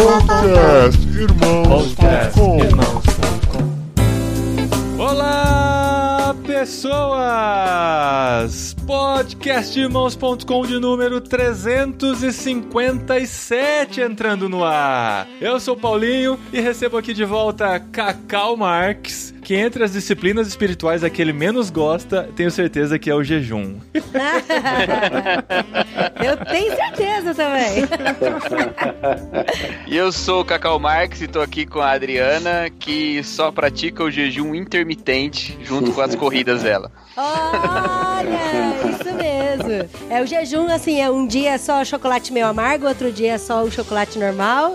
Podcast Irmãos.com Olá, pessoas! Podcastirmãos.com de número 357 entrando no ar. Eu sou o Paulinho e recebo aqui de volta Cacau Marques, que entre as disciplinas espirituais a que ele menos gosta, tenho certeza que é o jejum. Eu tenho certeza também. E eu sou o Cacau Marques e tô aqui com a Adriana, que só pratica o jejum intermitente junto com as corridas dela. Olha, isso mesmo. É o jejum, assim, é um dia só chocolate meio amargo, outro dia só o chocolate normal.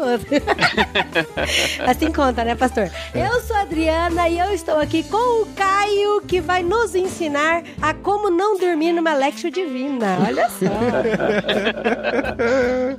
assim conta, né, pastor? Eu sou a Adriana e eu estou aqui com o Caio, que vai nos ensinar a como não dormir numa Lectio Divina. Olha só.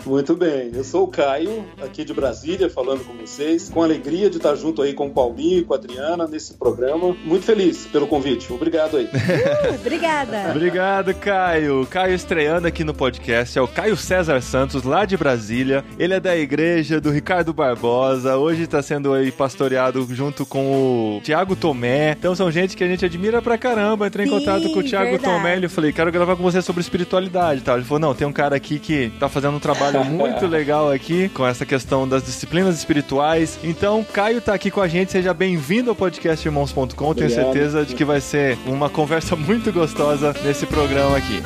Muito bem, eu sou o Caio, aqui de Brasília, falando com vocês, com alegria de estar junto aí com o Paulinho e com a Adriana nesse programa. Muito feliz pelo convite, obrigado aí. Uh, obrigada. Obrigado, Caio. Caio estreando aqui no podcast é o Caio César Santos, lá de Brasília. Ele é da igreja do Ricardo Barbosa. Hoje está sendo aí pastoreado junto com o Tiago Tomé. Então são gente que a gente admira pra caramba. Entrei em Sim, contato com o Tiago verdade. Tomé e eu falei, quero gravar com você sobre espiritualidade, tá? Ele falou, não, tem um cara aqui que tá fazendo um trabalho muito legal aqui com essa questão das disciplinas espirituais. Então, Caio tá aqui com a gente. Seja bem-vindo ao podcast Irmãos.com. Tenho certeza de que vai ser uma conversa muito gostosa nesse programa aqui.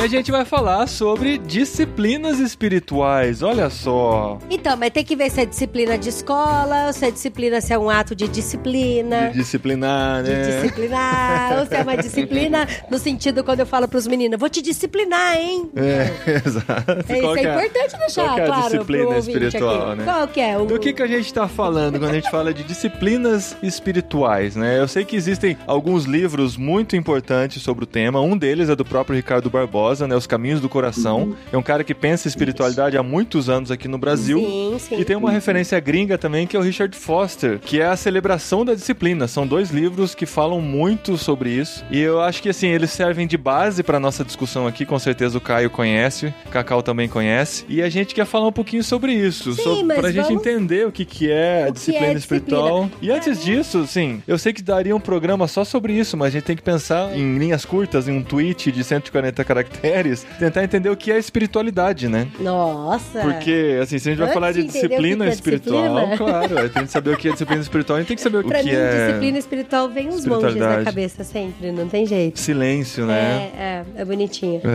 E a gente vai falar sobre disciplinas espirituais. Olha só. Então, mas tem que ver se é disciplina de escola, ou se é disciplina, se é um ato de disciplina. De disciplinar, De né? disciplinar, ou se é uma disciplina no sentido quando eu falo pros meninos, vou te disciplinar, hein? É, exato. É, isso que é importante deixar qual que é a claro disciplina espiritual, aqui. né? Qual que é? O... Do que, que a gente tá falando quando a gente fala de disciplinas espirituais, né? Eu sei que existem alguns livros muito importantes sobre o tema. Um deles é do próprio Ricardo Barbosa, né? Os Caminhos do Coração. É um cara que pensa em espiritualidade há muitos anos aqui no Brasil. Sim, sim. E tem uma referência gringa também, que é o Richard Foster, que é a celebração da disciplina. São dois livros que falam muito sobre isso. E eu acho que, assim, eles servem de base para nossa discussão aqui. Com certeza o Caio conhece, o Cacau também conhece. E a gente quer falar um pouquinho sobre isso. Sim, sobre, pra gente vamos- entender o que, que é a que disciplina é espiritual. disciplina. E antes disso, sim, eu sei que daria um programa só sobre isso, mas a gente tem que pensar em linhas curtas, em um tweet de 140 caracteres, tentar entender o que é espiritualidade, né? Nossa. Porque, assim, se a gente vai falar de disciplina é espiritual, disciplina. claro, a gente tem que saber o que é disciplina espiritual, a gente tem que saber o Pra que mim, é disciplina espiritual vem os monges na cabeça sempre, não tem jeito. silêncio, né? É, é, é bonitinho.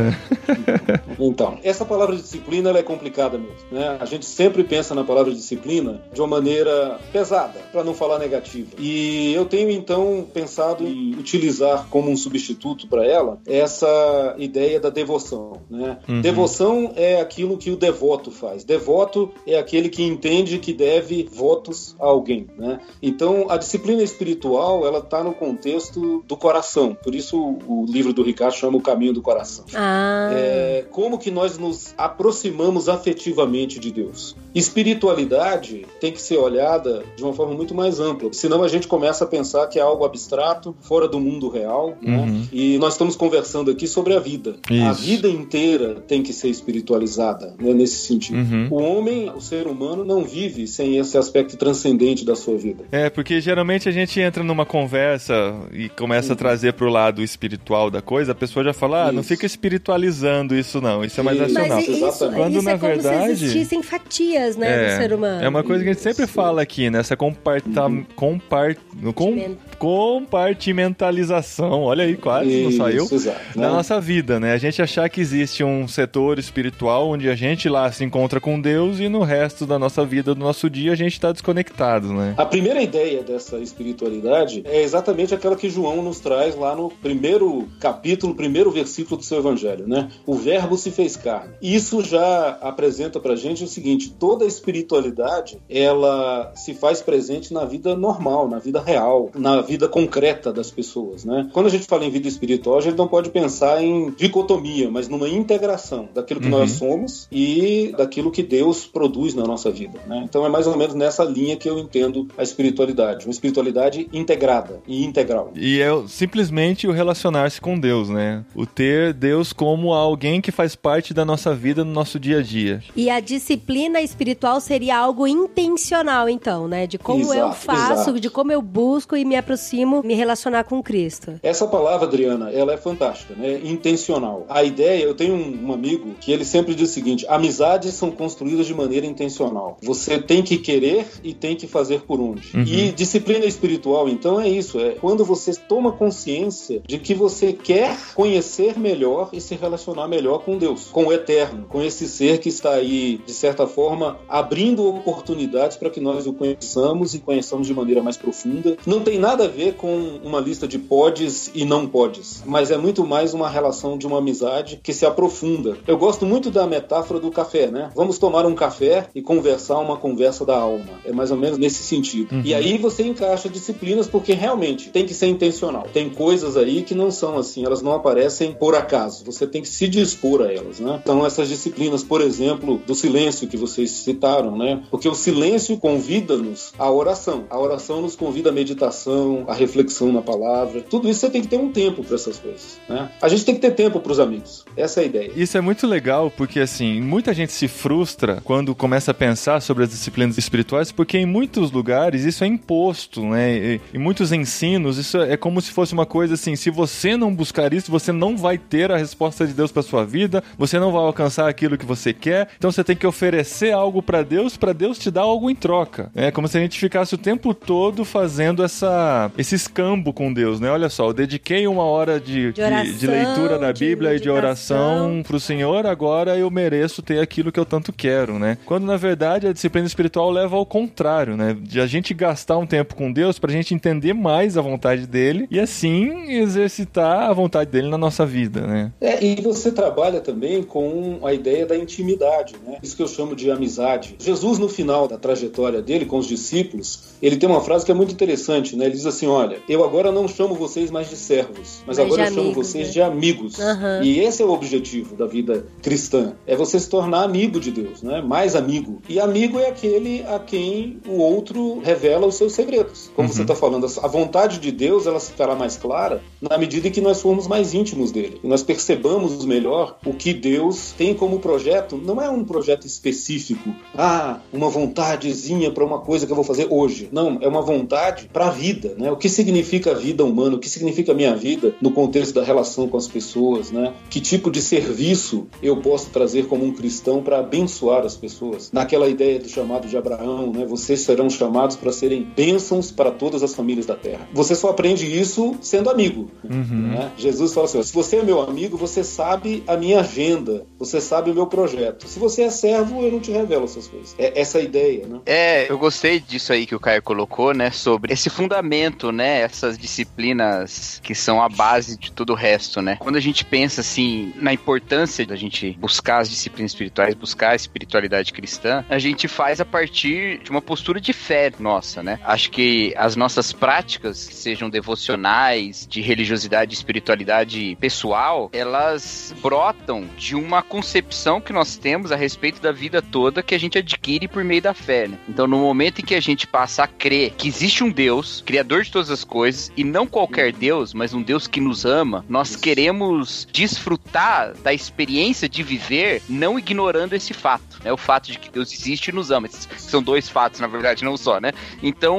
Então, essa palavra disciplina ela é complicada mesmo, né? A gente sempre pensa na palavra disciplina de uma maneira pesada, para não falar negativa. E eu tenho então pensado em utilizar como um substituto para ela essa ideia da devoção, né? Uhum. Devoção é aquilo que o devoto faz. Devoto é aquele que entende que deve votos a alguém, né? Então, a disciplina espiritual, ela está no contexto do coração. Por isso o livro do Ricardo chama o caminho do coração. Ah, É, como que nós nos aproximamos afetivamente de Deus? Espiritualidade tem que ser olhada de uma forma muito mais ampla, senão a gente começa a pensar que é algo abstrato, fora do mundo real, né? Uhum. E nós estamos conversando aqui sobre a vida. A Isso. vida inteira tem que ser espiritualizada, né, nesse sentido. Uhum. O homem, o ser humano, não vive sem esse aspecto transcendente da sua vida. É, porque geralmente a gente entra numa conversa e começa a trazer pro lado espiritual da coisa, a pessoa já fala, ah, não Isso. fica espiritualizando isso não, isso é mais Isso. racional. mas isso, Exatamente. Quando, isso na é como verdade- se existissem fatias, né, do ser humano. É uma coisa que a gente sempre Isso. fala aqui, né? Essa comparta, compar, com, compartimentalização. Olha aí, quase não saiu. Isso, exato, Da né? nossa vida, né? A gente achar que existe um setor espiritual onde a gente lá se encontra com Deus e no resto da nossa vida, do nosso dia, a gente tá desconectado, né? A primeira ideia dessa espiritualidade é exatamente aquela que João nos traz lá no primeiro capítulo, primeiro versículo do seu evangelho, né? O verbo se fez carne. Isso já apresenta pra gente o seguinte, toda espiritualidade, ela se faz presente na vida normal, na vida real, na vida concreta das pessoas, né? Quando a gente fala em vida espiritual, a gente não pode pensar em dicotomia dicotomia, mas numa integração daquilo que Uhum. nós somos e daquilo que Deus produz na nossa vida. né? Então é mais ou menos nessa linha que eu entendo a espiritualidade, uma espiritualidade integrada e integral. E é simplesmente o relacionar-se com Deus, né? O ter Deus como alguém que faz parte da nossa vida no nosso dia a dia. E a disciplina espiritual seria algo intencional, então, né? De como eu Exato, faço, exato. de como eu busco e me aproximo, me relacionar com Cristo. Essa palavra, Adriana, ela é fantástica, né? Intencional. A ideia, eu tenho um, um amigo que ele sempre diz o seguinte: amizades são construídas de maneira intencional. Você tem que querer e tem que fazer por onde. Uhum. E disciplina espiritual, então, é isso: é quando você toma consciência de que você quer conhecer melhor e se relacionar melhor com Deus, com o eterno, com esse ser que está aí, de certa forma, abrindo oportunidades para que nós o conheçamos e conheçamos de maneira mais profunda. Não tem nada a ver com uma lista de podes e não podes, mas é muito mais uma relação de uma amizade que se aprofunda. Eu gosto muito da metáfora do café, né? Vamos tomar um café e conversar uma conversa da alma. É mais ou menos nesse sentido. Uhum. E aí você encaixa disciplinas porque realmente tem que ser intencional. Tem coisas aí que não são assim, elas não aparecem por acaso. Você tem que se dispor a elas, né? Então essas disciplinas, por exemplo, do silêncio que vocês citaram, né? Porque o silêncio convida-nos à oração. A oração nos convida à meditação, à reflexão na palavra. Tudo isso você tem que ter um tempo para essas coisas, né? A gente tem que ter tempo para os amigos. Essa é a ideia. Isso é muito legal porque, assim, muita gente se frustra quando começa a pensar sobre as disciplinas espirituais, porque em muitos lugares isso é imposto, né? E- Em muitos ensinos, isso é como se fosse uma coisa assim: se você não buscar isso, você não vai ter a resposta de Deus para sua vida, você não vai alcançar aquilo que você quer, então você tem que oferecer algo para Deus, para Deus te dar algo em troca. É como se a gente ficasse o tempo todo fazendo essa, esse escambo com Deus, né? Olha só, eu dediquei uma hora de, De oração, de leitura da Bíblia e de oração pro Senhor, agora eu mereço ter aquilo que eu tanto quero, né? Quando na verdade a disciplina espiritual leva ao contrário, né? De a gente gastar um tempo com Deus pra gente entender mais a vontade dele e assim exercitar a vontade dele na nossa vida, né? É, e você trabalha também com a ideia da intimidade, né? Isso que eu chamo de amizade. Jesus, no final da trajetória dele com os discípulos, ele tem uma frase que é muito interessante, né? Ele diz assim: Olha, eu agora não chamo vocês mais de servos, mas Mas agora eu chamo amigos, vocês né? de amigos. Aham. E esse é o objetivo da vida cristã: é você se tornar amigo de Deus, né? Mais amigo. E amigo é aquele a quem o outro revela os seus segredos. Como Uhum. você está falando, a vontade de Deus ela ficará mais clara na medida em que nós formos mais íntimos dele. E nós percebamos melhor o que Deus tem como projeto. Não é um projeto específico, ah, uma vontadezinha para uma coisa que eu vou fazer hoje. Não, é uma vontade para a vida, né? O que significa a vida humana? O que significa a minha vida no contexto da relação com as pessoas, né? Que tipo de serviço eu posso trazer como um cristão para abençoar as pessoas? Naquela ideia do chamado de Abraão, né? Vocês serão chamados para serem bênçãos para todas as famílias da terra. Você só aprende isso sendo amigo. Uhum. né? Jesus fala assim: se você é meu amigo, você sabe a minha agenda, você sabe o meu projeto. Se você é servo, eu não te revelo essas coisas. É essa a ideia, né? É, eu gostei disso aí que o Caio colocou, né? Sobre esse fundamento, né? Essas disciplinas que são a base de todo o resto, né? Quando a gente pensa, assim, na importância da gente buscar as disciplinas espirituais, buscar a espiritualidade cristã, a gente faz a partir de uma postura de fé nossa, né? Acho que as nossas práticas, sejam devocionais, de religiosidade e espiritualidade pessoal, elas brotam de uma concepção que nós temos a respeito da vida toda que a gente adquire por meio da fé, né? Então, no momento em que a gente passa a crer que existe um Deus, criador de todas as coisas, e não qualquer Deus, mas um Deus que nos ama, nós queremos desfrutar da experiência de viver não ignorando esse fato, né? O fato de que Deus existe e nos ama. Esses São dois fatos, na verdade, não só, né? Então,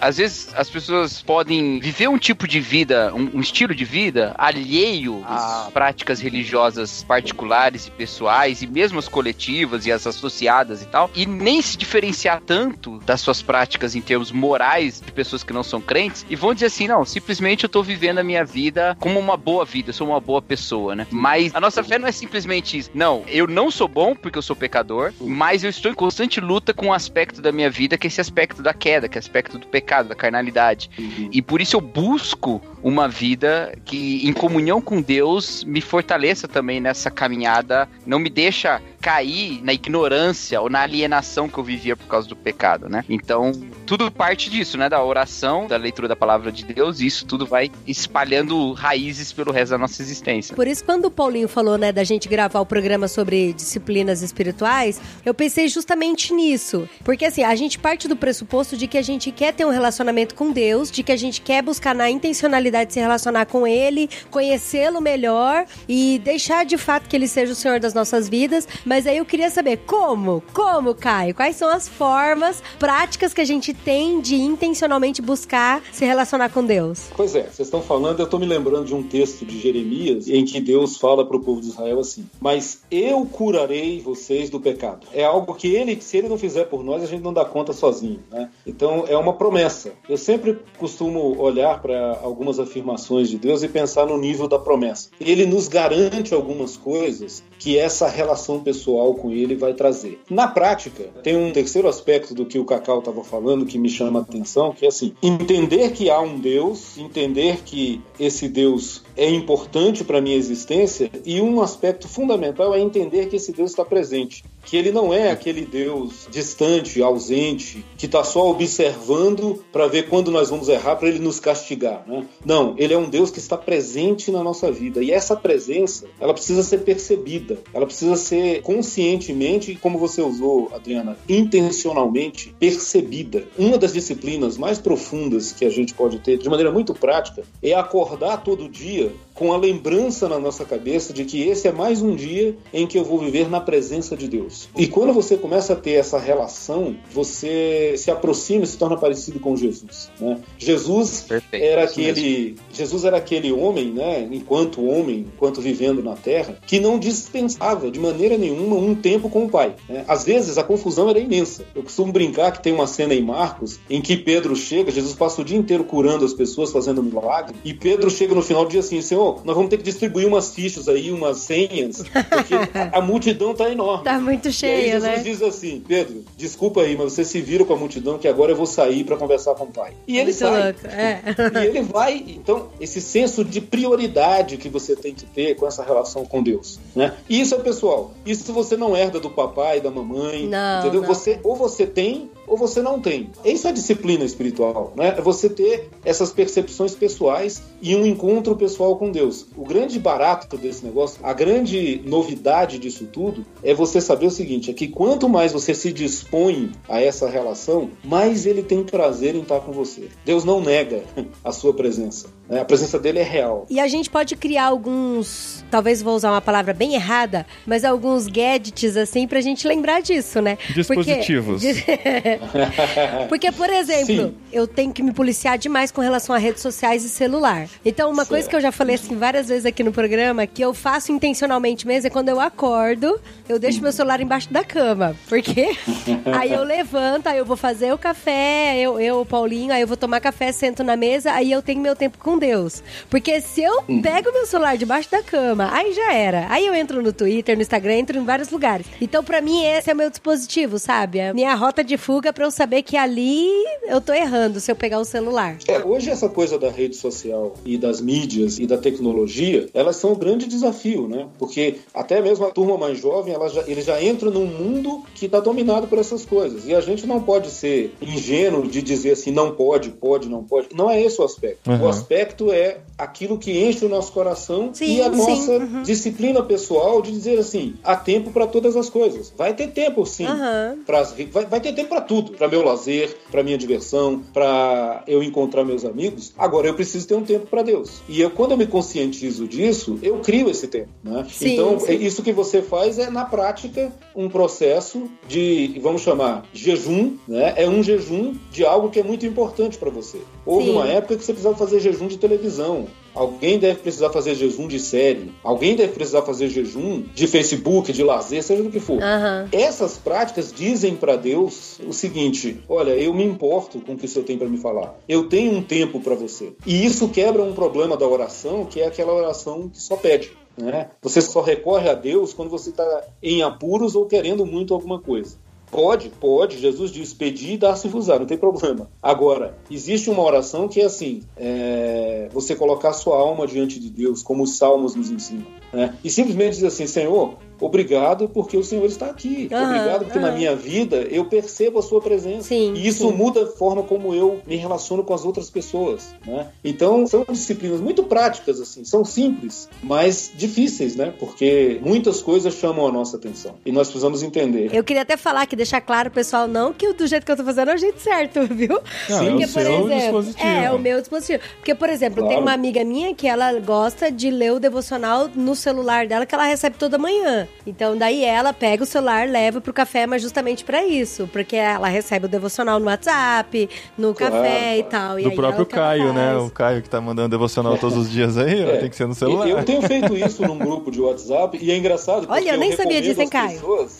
às vezes as pessoas podem viver um tipo de vida, um, um estilo de vida alheio a práticas religiosas particulares e pessoais, e mesmo as coletivas e as associadas e tal, e nem se diferenciar tanto das suas práticas em termos morais de pessoas que não são crentes, e vão dizer assim: não, simplesmente eu tô vivendo a minha vida como uma boa vida, eu sou uma boa pessoa, né? Mas a nossa fé não é simplesmente isso. Não, eu não sou bom porque eu sou pecador, mas eu estou em constante luta com um aspecto da minha vida que é esse aspecto da queda, que é o aspecto do pecado, da carnalidade. E por isso eu busco uma vida que, em comunhão com Deus, me fortaleça também nessa caminhada, não me deixa cair na ignorância ou na alienação que eu vivia por causa do pecado, né? Então, tudo parte disso, né? Da oração, da leitura da palavra de Deus, e isso tudo vai espalhando raízes pelo resto da nossa existência. Por isso, quando o Paulinho falou, né, da gente gravar o programa sobre disciplinas espirituais, eu pensei justamente nisso. Porque, assim, a gente parte do pressuposto de que a gente quer ter um relacionamento com Deus, de que a gente quer buscar na intencionalidade de se relacionar com Ele, conhecê-lo melhor e deixar de fato que Ele seja o Senhor das nossas vidas. Mas aí eu queria saber como? Como, Caio? Quais são as formas práticas que a gente tem de intencionalmente buscar se relacionar com Deus? Pois é, vocês estão falando, eu estou me lembrando de um texto de Jeremias em que Deus fala para o povo de Israel assim: Mas eu curarei vocês do pecado. É algo que ele, se ele não fizer por nós, a gente não dá conta sozinho, né? Então é uma promessa. Eu sempre costumo olhar para algumas afirmações de Deus e pensar no nível da promessa. Ele nos garante algumas coisas que essa relação pessoal com ele vai trazer. Na prática, tem um terceiro aspecto do que o Cacau estava falando que me chama a atenção, que é assim: entender que há um Deus, entender que esse Deus é importante para minha existência e um aspecto fundamental é entender que esse Deus está presente, que ele não é aquele Deus distante, ausente, que está só observando para ver quando nós vamos errar para ele nos castigar, né? Não, ele é um Deus que está presente na nossa vida e essa presença ela precisa ser percebida, ela precisa ser conscientemente, como você usou, Adriana, intencionalmente percebida. Uma das disciplinas mais profundas que a gente pode ter, de maneira muito prática, é acordar todo dia com a lembrança na nossa cabeça de que esse é mais um dia em que eu vou viver na presença de Deus. E quando você começa a ter essa relação, você se aproxima e se torna parecido com Jesus. Né? Jesus Perfeito, era aquele Jesus era aquele homem, né, enquanto homem, enquanto vivendo na Terra, que não dispensava de maneira nenhuma um tempo com o Pai. né? Às vezes a confusão era imensa. Eu costumo brincar que tem uma cena em Marcos em que Pedro chega, Jesus passa o dia inteiro curando as pessoas, fazendo milagre, e Pedro chega no final do dia assim, Senhor, nós vamos ter que distribuir umas fichas aí, umas senhas, porque a, a multidão tá enorme. Tá muito E aí Jesus né? diz assim, Pedro, desculpa aí, mas você se vira com a multidão que agora eu vou sair para conversar com o pai. E ele muito sai. louco. É. E ele vai, então, esse senso de prioridade que você tem que ter com essa relação com Deus, né? E isso é pessoal. Isso você não herda do papai, da mamãe, Não, entendeu? não. Você ou você tem ou você não tem. Isso é disciplina espiritual, né? É você ter essas percepções pessoais e um encontro pessoal com Deus. O grande barato desse negócio, a grande novidade disso tudo é você saber o seguinte, é que quanto mais você se dispõe a essa relação, mais ele tem prazer em estar com você. Deus não nega a sua presença. né? A presença dele é real. E a gente pode criar alguns, talvez vou usar uma palavra bem errada, mas alguns gadgets assim pra gente lembrar disso, né? Dispositivos. Porque, Porque, por exemplo, Sim. eu tenho que me policiar demais com relação a redes sociais e celular. Então, uma coisa Certo. que eu já falei assim várias vezes aqui no programa, que eu faço intencionalmente mesmo, é quando eu acordo, eu deixo meu celular embaixo da cama. Porque aí eu levanto, aí eu vou fazer o café, eu, eu, o Paulinho, aí eu vou tomar café, sento na mesa, aí eu tenho meu tempo com Deus. Porque se eu pego meu celular debaixo da cama, aí já era. Aí eu entro no Twitter, no Instagram, entro em vários lugares. Então, pra mim, esse é o meu dispositivo, sabe? A minha rota de fuga pra eu saber que ali eu tô errando se eu pegar o celular. É, hoje essa coisa da rede social e das mídias e da tecnologia, elas são um grande desafio, né? Porque até mesmo a turma mais jovem, ela já, ele já entra num mundo que está dominado por essas coisas. E a gente não pode ser ingênuo de dizer assim, não pode, pode, não pode. Não é esse o aspecto. Uhum. O aspecto é aquilo que enche o nosso coração Sim, e a sim, nossa uhum. disciplina pessoal de dizer assim, há tempo para todas as coisas. Vai ter tempo, sim. Aham. Pras- vai, vai ter tempo para tudo, para meu lazer, para minha diversão, para eu encontrar meus amigos. Agora eu preciso ter um tempo para Deus. E eu, quando eu me conscientizo disso, eu crio esse tempo. Né? Sim, então é isso que você faz é na prática um processo de, vamos chamar, jejum. Né? É um jejum de algo que é muito importante para você. Houve uma época que você precisava fazer jejum de televisão. Alguém deve precisar fazer jejum de série. Alguém deve precisar fazer jejum de Facebook, de lazer, seja do que for. Aham. Essas práticas dizem para Deus o seguinte: olha, eu me importo com o que o Senhor tem para me falar. Eu tenho um tempo para você. E isso quebra um problema da oração, que é aquela oração que só pede. Né? Você só recorre a Deus quando você está em apuros ou querendo muito alguma coisa. Pode, pode. Jesus diz: pedir e dar-se-vos-á, não tem problema. Agora, existe uma oração que é assim: é, você colocar sua alma diante de Deus, como os salmos nos ensinam. Né? E simplesmente dizer assim: Senhor, obrigado porque o Senhor está aqui. Aham, obrigado porque na aham. minha vida eu percebo a sua presença. Sim, e isso sim. muda a forma como eu me relaciono com as outras pessoas, né? Então, são disciplinas muito práticas assim, são simples, mas difíceis, né? Porque muitas coisas chamam a nossa atenção e nós precisamos entender. Eu queria até falar que deixar claro, pessoal, não que o do jeito que eu tô fazendo é o jeito certo, viu? Não, é o seu dispositivo. É, o meu dispositivo. Porque, por exemplo, tem Claro. uma amiga minha que ela gosta de ler o devocional no celular dela que ela recebe toda manhã. Então, daí ela pega o celular, leva pro café, mas justamente pra isso. Porque ela recebe o devocional no WhatsApp, no Claro, café e tal. E Do aí próprio Caio, né? O Caio que tá mandando devocional todos os dias aí, ó, É. tem que ser no celular. Eu tenho feito isso num grupo de WhatsApp e é engraçado. porque Olha, eu nem sabia recomendo disso, hein, às Caio? pessoas-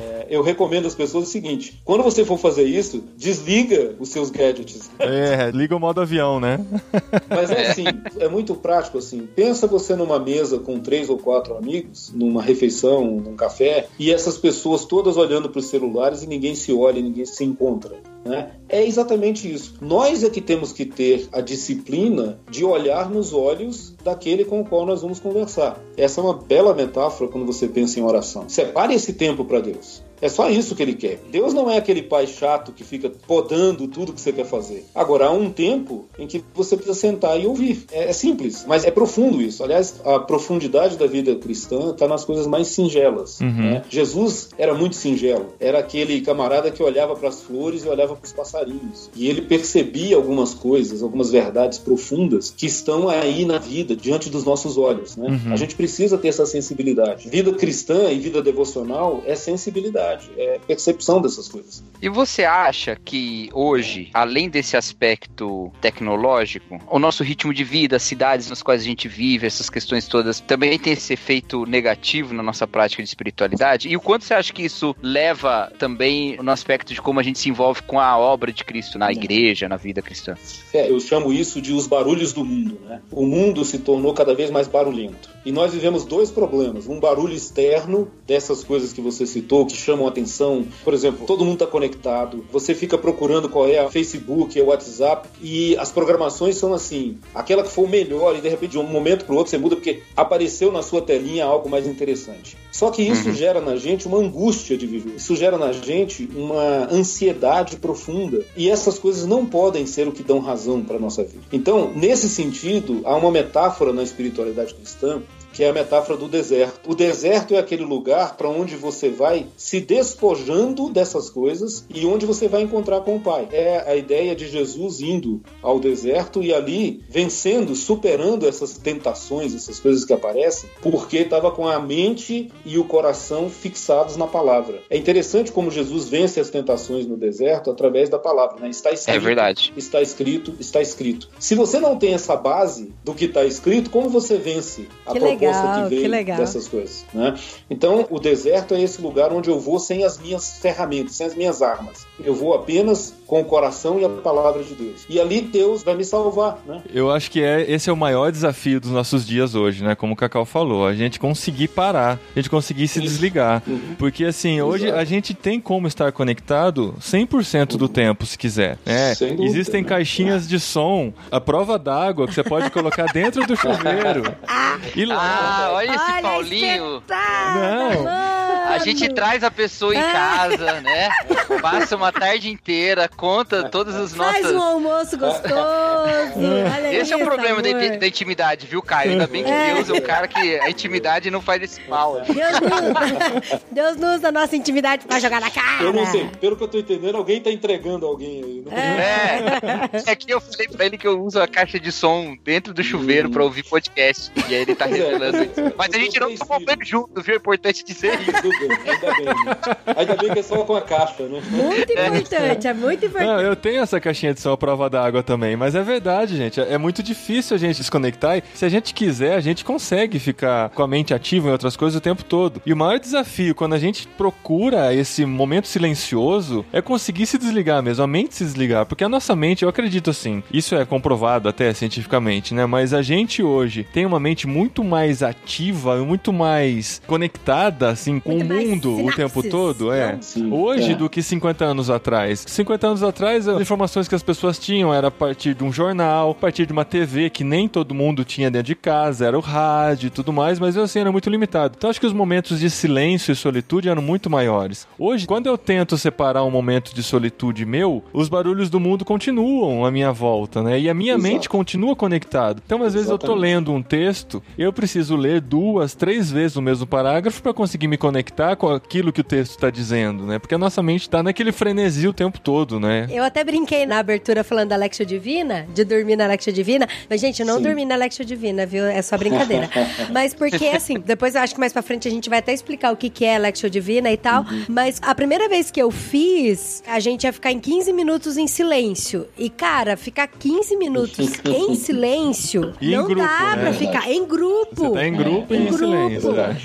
é, eu recomendo às pessoas o seguinte: quando você for fazer isso, desliga os seus gadgets. É, liga o modo avião, né? Mas é assim, é muito prático assim. Pensa você numa mesa com três ou quatro amigos, numa refeição, num café, e essas pessoas todas olhando para os celulares e ninguém se olha, ninguém se encontra. Né? É exatamente isso. Nós é que temos que ter a disciplina de olhar nos olhos daquele com o qual nós vamos conversar. Essa é uma bela metáfora quando você pensa em oração. Separe esse tempo para Deus. É só isso que ele quer. Deus não é aquele pai chato que fica podando tudo que você quer fazer. Agora, há um tempo em que você precisa sentar e ouvir. É, é simples, mas é profundo isso. Aliás, a profundidade da vida cristã está nas coisas mais singelas. né? Jesus era muito singelo. Era aquele camarada que olhava para as flores e olhava para os passarinhos. E ele percebia algumas coisas, algumas verdades profundas que estão aí na vida, diante dos nossos olhos. Né? A gente precisa ter essa sensibilidade. Vida cristã e vida devocional é sensibilidade, é percepção dessas coisas. E você acha que hoje, além desse aspecto tecnológico, o nosso ritmo de vida, as cidades nas quais a gente vive, essas questões todas, também tem esse efeito negativo na nossa prática de espiritualidade? E o quanto você acha que isso leva também no aspecto de como a gente se envolve com a obra de Cristo na igreja, na vida cristã? É, eu chamo isso de os barulhos do mundo. Né? O mundo se tornou cada vez mais barulhento. E nós vivemos dois problemas. Um barulho externo, dessas coisas que você citou, que chamam atenção. Por exemplo, todo mundo está conectado. Você fica procurando qual é a Facebook, é o WhatsApp. E as programações são assim: aquela que for o melhor, e de repente, de um momento para o outro, você muda porque apareceu na sua telinha algo mais interessante. Só que isso gera na gente uma angústia de viver. Isso gera na gente uma ansiedade profunda. E essas coisas não podem ser o que dão razão para nossa vida. Então, nesse sentido, há uma metáfora na espiritualidade cristã que é a metáfora do deserto. O deserto é aquele lugar para onde você vai se despojando dessas coisas e onde você vai encontrar com o Pai. É a ideia de Jesus indo ao deserto e ali vencendo, superando essas tentações, essas coisas que aparecem, porque estava com a mente e o coração fixados na palavra. É interessante como Jesus vence as tentações no deserto através da palavra, né? Está escrito. É verdade. Está escrito, está escrito. Se você não tem essa base do que está escrito, como você vence a Que proposta legal, que vem que legal. dessas coisas? Né? Então, o deserto é esse lugar onde eu vou sem as minhas ferramentas, sem as minhas armas. Eu vou apenas com o coração e a palavra de Deus. E ali Deus vai me salvar, né? Eu acho que é, esse é o maior desafio dos nossos dias hoje, né? Como o Cacau falou, a gente conseguir parar, a gente conseguir se Isso. desligar. Uhum. Porque assim, hoje Exato. a gente tem como estar conectado 100% do tempo, se quiser. Sem dúvida, Existem né? caixinhas de som, a prova d'água que você pode colocar dentro do chuveiro. e lá. Ah, olha esse Olha, Paulinho. Não. A gente traz a pessoa em casa, né? Passa uma tarde inteira, conta todas as Faz nossas. um almoço gostoso. Olha Esse é o problema da, da intimidade, viu, Caio? Ainda bem que É. Deus é um cara que a intimidade não faz esse mal. Deus não, Deus não usa a nossa intimidade pra jogar na cara. Eu não sei, pelo que eu tô entendendo, alguém tá entregando alguém aí. Né? É. É que eu falei pra ele que eu uso a caixa de som dentro do chuveiro pra ouvir podcast. E aí ele tá revelando isso. Mas a gente não tomou banho junto, viu? É importante dizer isso. Ainda bem. né? Ainda bem que é só com a caixa, né? Muito importante, é muito importante. Não, eu tenho essa caixinha de som à prova d'água também, mas é verdade, gente. É muito difícil a gente desconectar e se a gente quiser, a gente consegue ficar com a mente ativa em outras coisas o tempo todo. E o maior desafio quando a gente procura esse momento silencioso é conseguir se desligar mesmo, a mente se desligar, porque a nossa mente, eu acredito assim, isso é comprovado até cientificamente, né? Mas a gente hoje tem uma mente muito mais ativa e muito mais conectada, assim, com o mundo o sinapses. tempo todo, é. Sim, Hoje é. do que 50 anos atrás. 50 anos atrás, as informações que as pessoas tinham era a partir de um jornal, a partir de uma TV que nem todo mundo tinha dentro de casa, era o rádio e tudo mais, mas assim era muito limitado. Então acho que os momentos de silêncio e solitude eram muito maiores. Hoje, quando eu tento separar um momento de solitude meu, os barulhos do mundo continuam à minha volta, né? E a minha Exato. mente continua conectada. Então, às vezes eu tô lendo um texto, eu preciso ler duas, três vezes o mesmo parágrafo para conseguir me conectar com aquilo que o texto está dizendo, né? Porque a nossa mente tá naquele frenesi o tempo todo, né? Eu até brinquei na abertura falando da Lexia Divina, de dormir na Lexia Divina. Mas, gente, eu não Sim. dormi na Lexia Divina, viu? É só brincadeira. mas porque, assim, depois eu acho que mais pra frente a gente vai até explicar o que, que é Lexia Divina e tal. Mas a primeira vez que eu fiz, a gente ia ficar em 15 minutos em silêncio. E, cara, ficar 15 minutos em silêncio E em não grupo, dá né? pra ficar em grupo. Você tá em grupo e em silêncio. né?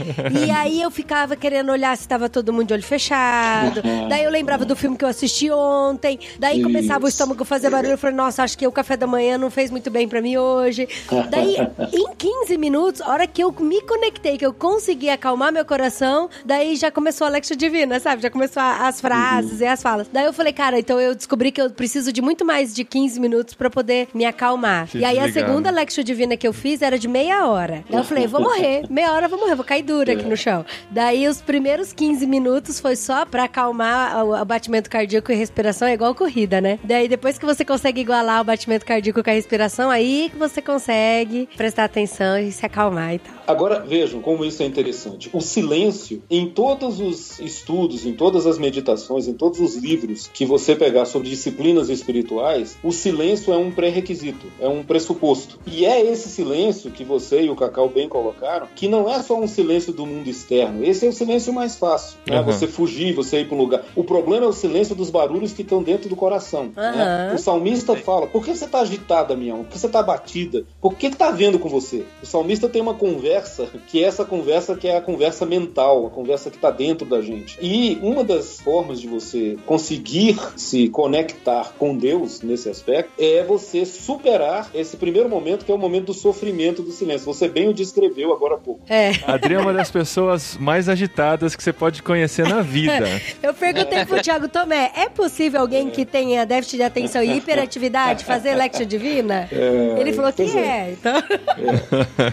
E aí eu ficava querendo olhar se tava todo mundo de olho fechado. Daí eu lembrava do filme que eu assisti ontem. Daí começava o Isso. estômago a fazer barulho. Eu falei, nossa, acho que o café da manhã não fez muito bem pra mim hoje. Daí, em 15 minutos, a hora que eu me conectei, que eu consegui acalmar meu coração, daí já começou a Alexa Divina, sabe? Já começou a- as frases e as falas. Daí eu falei, cara, então eu descobri que eu preciso de muito mais de 15 minutos pra poder me acalmar. Se e aí a segunda né? Alexa Divina que eu fiz era de meia hora. Daí eu falei, vou morrer. Meia hora eu vou morrer, vou cair dura aqui no chão. Daí os primeiros 15 minutos foi só pra acalmar o, batimento cardíaco e respiração, é igual corrida, né? Daí depois que você consegue igualar o batimento cardíaco com a respiração, aí que você consegue prestar atenção e se acalmar e tal. Agora vejam como isso é interessante. O silêncio, em todos os estudos, em todas as meditações, em todos os livros que você pegar sobre disciplinas espirituais, o silêncio é um pré-requisito, é um pressuposto. E é esse silêncio que você e o Cacau bem colocaram, que não é só um silêncio do mundo externo. Esse é o silêncio mais fácil, né? Uhum. Você fugir, você ir para um lugar. O problema é o silêncio dos barulhos que estão dentro do coração. né? Aham. O salmista fala: por que você está agitada, minha alma? Por que você está abatida? Por que está vendo com você? O salmista tem uma conversa que é essa conversa que é a conversa mental, a conversa que está dentro da gente. E uma das formas de você conseguir se conectar com Deus nesse aspecto é você superar esse primeiro momento que é o momento do sofrimento do silêncio. Você bem o descreveu agora há pouco. É. A Adri é uma das pessoas mais agitadas que você pode conhecer na vida. Eu perguntei pro Thiago Tomé, é possível alguém que tenha déficit de atenção e hiperatividade fazer Lectio Divina? Ele falou que é. é. Então...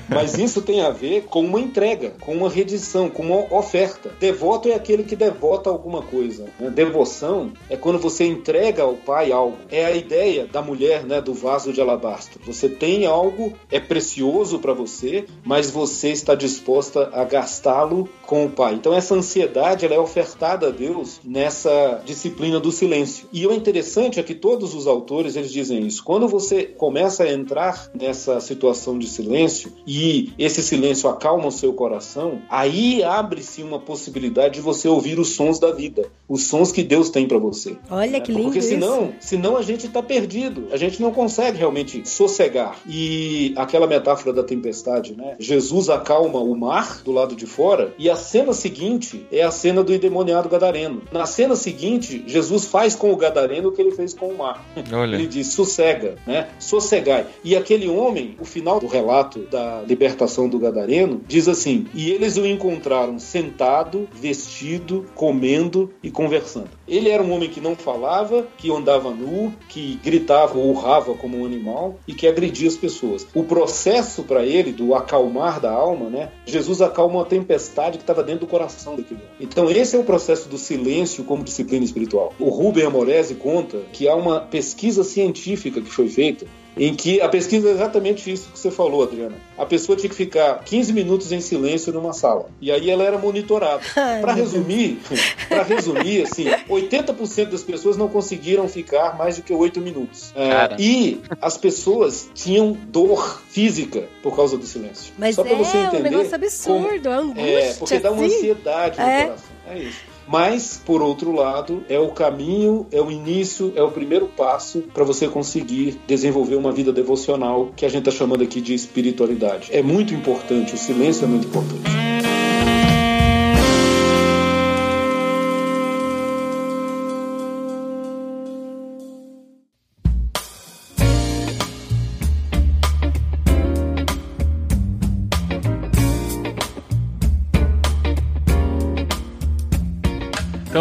Mas isso tem a ver com uma entrega, com uma redição, com uma oferta. Devoto é aquele que devota alguma coisa. né? Devoção é quando você entrega ao pai algo. É a ideia da mulher, né, do vaso de alabastro. Você tem algo, é precioso para você, mas você está disposta a gastá-lo com o pai. Então essa ansiedade ela é ofertada a Deus nessa disciplina do silêncio. E o interessante é que todos os autores eles dizem isso. Quando você começa a entrar nessa situação de silêncio e esse silêncio acalma o seu coração, aí abre-se uma possibilidade de você ouvir os sons da vida, os sons que Deus tem para você. Olha que lindo Porque isso. senão, senão a gente está perdido. A gente não consegue realmente sossegar. E aquela metáfora da tempestade, né? Jesus acalma o mar do lado de fora e a cena seguinte é a cena do endemoniado gadareno. Na cena seguinte, Jesus faz com o gadareno o que ele fez com o mar. Olha. Ele diz: sossega, né? Sossegai. E aquele homem, o final do relato da libertação do gadareno, diz assim: E eles o encontraram sentado, vestido, comendo e conversando. Ele era um homem que não falava, que andava nu, que gritava ou urrava como um animal e que agredia as pessoas. O processo para ele do acalmar da alma, né? Jesus acalma uma tempestade que estava dentro do coração daquele homem. Então esse é o processo do silêncio como disciplina espiritual. O Rubem Amorese conta que há uma pesquisa científica que foi feita em que a pesquisa é exatamente isso que você falou, Adriana. A pessoa tinha que ficar 15 minutos em silêncio numa sala. E aí ela era monitorada. Para resumir, para resumir, assim, 80% das pessoas não conseguiram ficar mais do que 8 minutos. É, e as pessoas tinham dor física por causa do silêncio. Mas Só é para você entender um negócio absurdo, a angústia. é, porque dá uma assim. ansiedade no É. coração. É isso. Mas, por outro lado, é o caminho, é o início, é o primeiro passo para você conseguir desenvolver uma vida devocional que a gente está chamando aqui de espiritualidade. É muito importante, o silêncio é muito importante.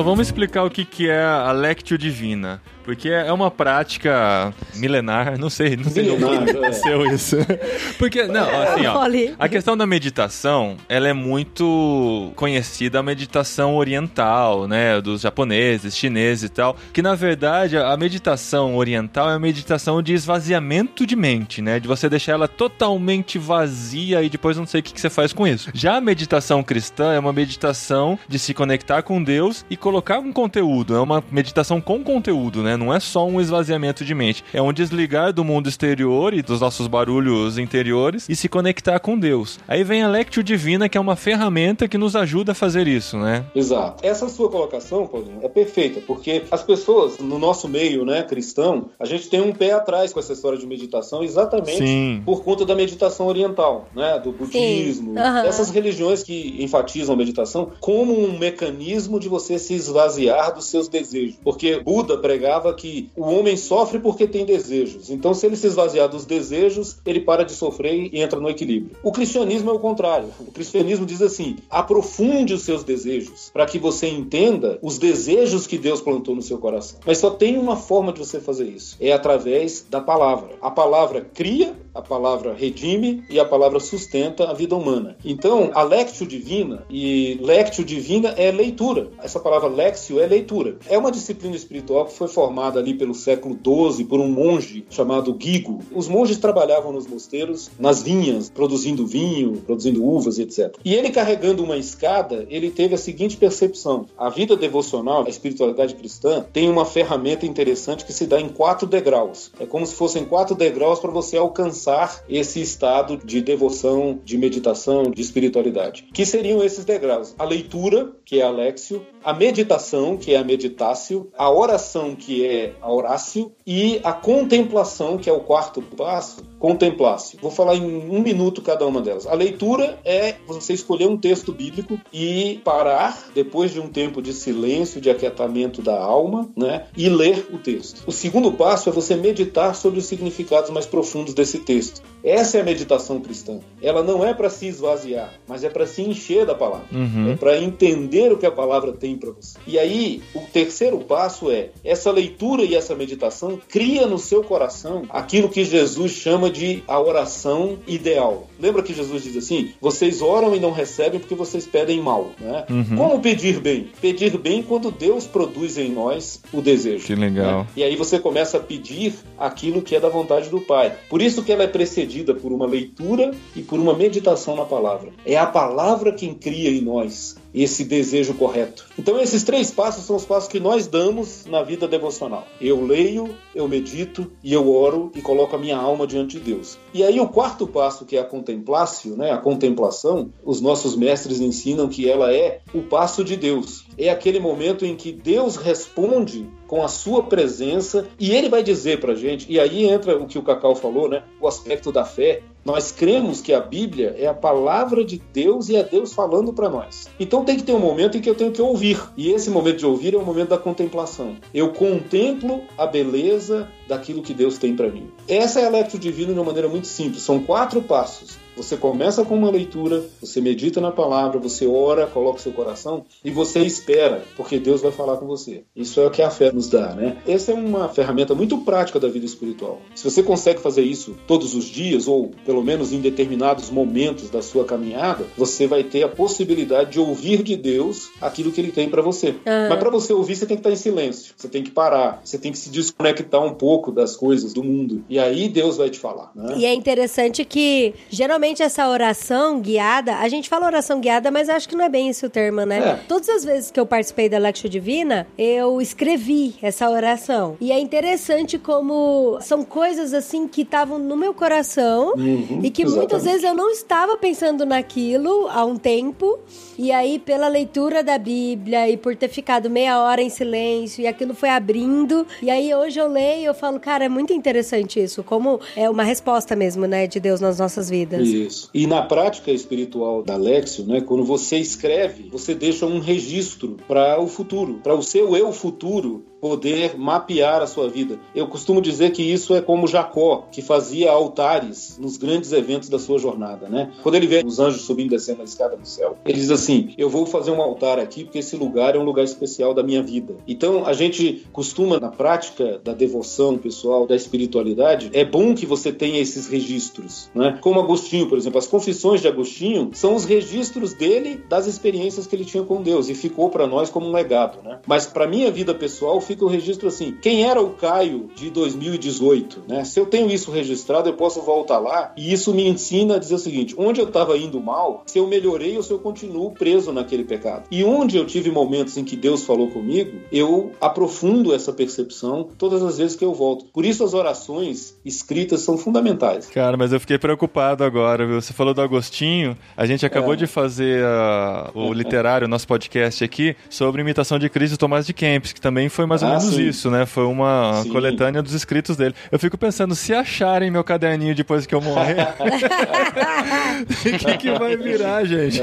Então vamos explicar o que, que é a Lectio Divina. Porque é uma prática milenar, não sei, não sei Milenar, como é. aconteceu isso. Porque, não, assim, ó, a questão da meditação, ela é muito conhecida, a meditação oriental, né, dos japoneses, chineses e tal, que na verdade a meditação oriental é a meditação de esvaziamento de mente, né, de você deixar ela totalmente vazia e depois não sei o que, que você faz com isso. Já a meditação cristã é uma meditação de se conectar com Deus e colocar um conteúdo, é uma meditação com conteúdo, né, não é só um esvaziamento de mente, é um desligar do mundo exterior e dos nossos barulhos interiores e se conectar com Deus. Aí vem a Lectio Divina, que é uma ferramenta que nos ajuda a fazer isso, né? Exato. Essa sua colocação, Paulinho, é perfeita, porque as pessoas no nosso meio, né, cristão, a gente tem um pé atrás com essa história de meditação, exatamente Sim. por conta da meditação oriental, né, do budismo, aham. essas religiões que enfatizam a meditação como um mecanismo de você se esvaziar dos seus desejos. Porque Buda pregava que o homem sofre porque tem desejos. Então, se ele se esvaziar dos desejos, ele para de sofrer e entra no equilíbrio. O cristianismo é o contrário. O cristianismo diz assim: aprofunde os seus desejos para que você entenda os desejos que Deus plantou no seu coração. Mas só tem uma forma de você fazer isso: é através da palavra. A palavra cria, a palavra redime e a palavra sustenta a vida humana. Então, a lectio divina e lectio divina é leitura. Essa palavra lexio é leitura. É uma disciplina espiritual que foi formada ali pelo século XII por um monge chamado Guigo. Os monges trabalhavam nos mosteiros, nas vinhas, produzindo vinho, produzindo uvas, etc. E ele carregando uma escada, ele teve a seguinte percepção: a vida devocional, a espiritualidade cristã, tem uma ferramenta interessante que se dá em quatro degraus. É como se fossem quatro degraus para você alcançar esse estado de devoção, de meditação, de espiritualidade. Que seriam esses degraus? A leitura, que é a Lexio, a meditação, que é a meditácio, a oração, que é a orácio, e a contemplação, que é o quarto passo, contemplácio. Vou falar em um minuto cada uma delas. A leitura é você escolher um texto bíblico e parar, depois de um tempo de silêncio, de aquietamento da alma, né, e ler o texto. O segundo passo é você meditar sobre os significados mais profundos desse texto. Essa é a meditação cristã. Ela não é para se esvaziar, mas é para se encher da palavra. Uhum. É para entender o que a palavra tem para você. E aí, o terceiro passo é essa leitura e essa meditação cria no seu coração aquilo que Jesus chama de a oração ideal. Lembra que Jesus diz assim: vocês oram e não recebem porque vocês pedem mal, né? Uhum. Como pedir bem? Pedir bem quando Deus produz em nós o desejo. Que legal. né? E aí você começa a pedir aquilo que é da vontade do Pai. Por isso que ela é precedida por uma leitura e por uma meditação na palavra. É a palavra quem cria em nós esse desejo correto. Então esses três passos são os passos que nós damos na vida devocional. Eu leio, eu medito e eu oro e coloco a minha alma diante de Deus. E aí o quarto passo que é a contemplácio, né, a contemplação, os nossos mestres ensinam que ela é o passo de Deus. É aquele momento em que Deus responde com a sua presença e ele vai dizer pra gente, e aí entra o que o Cacau falou, né? O aspecto da fé. Nós cremos que a Bíblia é a palavra de Deus e é Deus falando para nós. Então tem que ter um momento em que eu tenho que ouvir. E esse momento de ouvir é o momento da contemplação. Eu contemplo a beleza daquilo que Deus tem para mim. Essa é a lectio divina de uma maneira muito simples. São quatro passos. Você começa com uma leitura, você medita na palavra, você ora, coloca o seu coração e você espera, porque Deus vai falar com você. Isso é o que a fé nos dá, né? Essa é uma ferramenta muito prática da vida espiritual. Se você consegue fazer isso todos os dias, ou pelo menos em determinados momentos da sua caminhada, você vai ter a possibilidade de ouvir de Deus aquilo que ele tem para você. Ah. Mas para você ouvir, você tem que estar em silêncio, você tem que parar, você tem que se desconectar um pouco das coisas do mundo. E aí Deus vai te falar, né? E é interessante que, geralmente, essa oração guiada, a gente fala oração guiada, mas acho que não é bem esse o termo, né? É. Todas as vezes que eu participei da Lectio Divina, eu escrevi essa oração. E é interessante como são coisas assim que estavam no meu coração Uhum, e que muitas exatamente. vezes eu não estava pensando naquilo há um tempo. E aí, pela leitura da Bíblia e por ter ficado meia hora em silêncio, e aquilo foi abrindo. E aí, hoje eu leio e eu falo, cara, é muito interessante isso. Como é uma resposta mesmo, né, de Deus nas nossas vidas. Isso. E na prática espiritual da Lexio, né, quando você escreve, você deixa um registro para o futuro, para o seu eu futuro poder mapear a sua vida. Eu costumo dizer que isso é como Jacó, que fazia altares nos grandes eventos da sua jornada, né? Quando ele vê os anjos subindo e descendo a escada do céu, ele diz assim: Eu vou fazer um altar aqui porque esse lugar é um lugar especial da minha vida. Então a gente costuma, na prática da devoção pessoal, da espiritualidade, é bom que você tenha esses registros, né? Como Agostinho, por exemplo, as confissões de Agostinho são os registros dele das experiências que ele tinha com Deus e ficou para nós como um legado, né? Mas para minha vida pessoal fica o registro assim: quem era o Caio de 2018, né? Se eu tenho isso registrado, eu posso voltar lá e isso me ensina a dizer o seguinte: onde eu estava indo mal, se eu melhorei ou se eu continuo preso naquele pecado. E onde eu tive momentos em que Deus falou comigo, eu aprofundo essa percepção todas as vezes que eu volto. Por isso as orações escritas são fundamentais. Cara, mas eu fiquei preocupado agora, viu? Você falou do Agostinho, a gente acabou É. de fazer ah, o literário, nosso podcast aqui, sobre imitação de Cristo Tomás de Kempis, que também foi mais ou Ah, menos sim. isso, né? Foi uma Sim. coletânea dos escritos dele. Eu fico pensando, se acharem meu caderninho depois que eu morrer, o que, que vai virar, gente?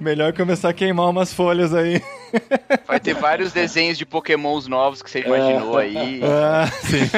Melhor começar a queimar umas folhas aí. Vai ter vários desenhos de pokémons novos que você imaginou aí. Ah, sim.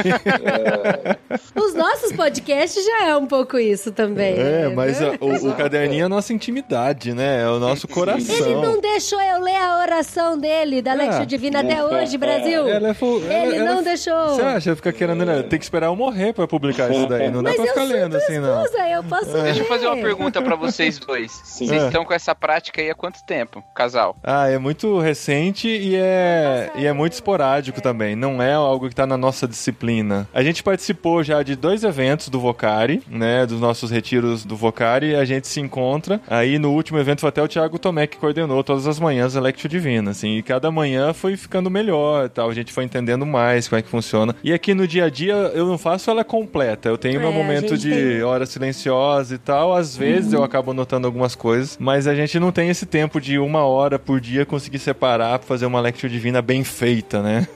Os nossos podcasts já é um pouco isso também. É, né? mas a- o, o caderninho é a nossa intimidade, né? É o nosso coração. Ele não deixou eu ler a oração dele, da Lexio Ah. Divina, até hoje, Brasil. Ela é fo- ela- Ele ela- não deixou. Você acha? Fica querendo, né? Tem que esperar eu morrer pra publicar isso daí. Não dá Mas pra eu ficar lendo assim, não. esposa, eu posso ler. Deixa eu fazer uma pergunta pra vocês dois. Sim. Vocês É. estão com essa prática aí há quanto tempo, casal? Ah, é muito recente e é, e é muito esporádico também. Não é algo que tá na nossa disciplina. A gente participou já de dois eventos do Vocari, né? Dos nossos retiros do Vocari. A gente se encontra. Aí no último evento foi até o Thiago Tomé que coordenou todas as manhãs a Lectio Divina, assim. E cada manhã foi ficando melhor tal. A gente foi entendendo mais como é que funciona. E aqui no dia a dia eu não faço ela completa. Eu tenho É, meu momento de tem- hora silenciosa e tal. Às vezes eu acabo notando algumas coisas, mas a gente não tem esse tempo de uma hora por dia conseguir separar pra fazer uma lectio divina bem feita, né?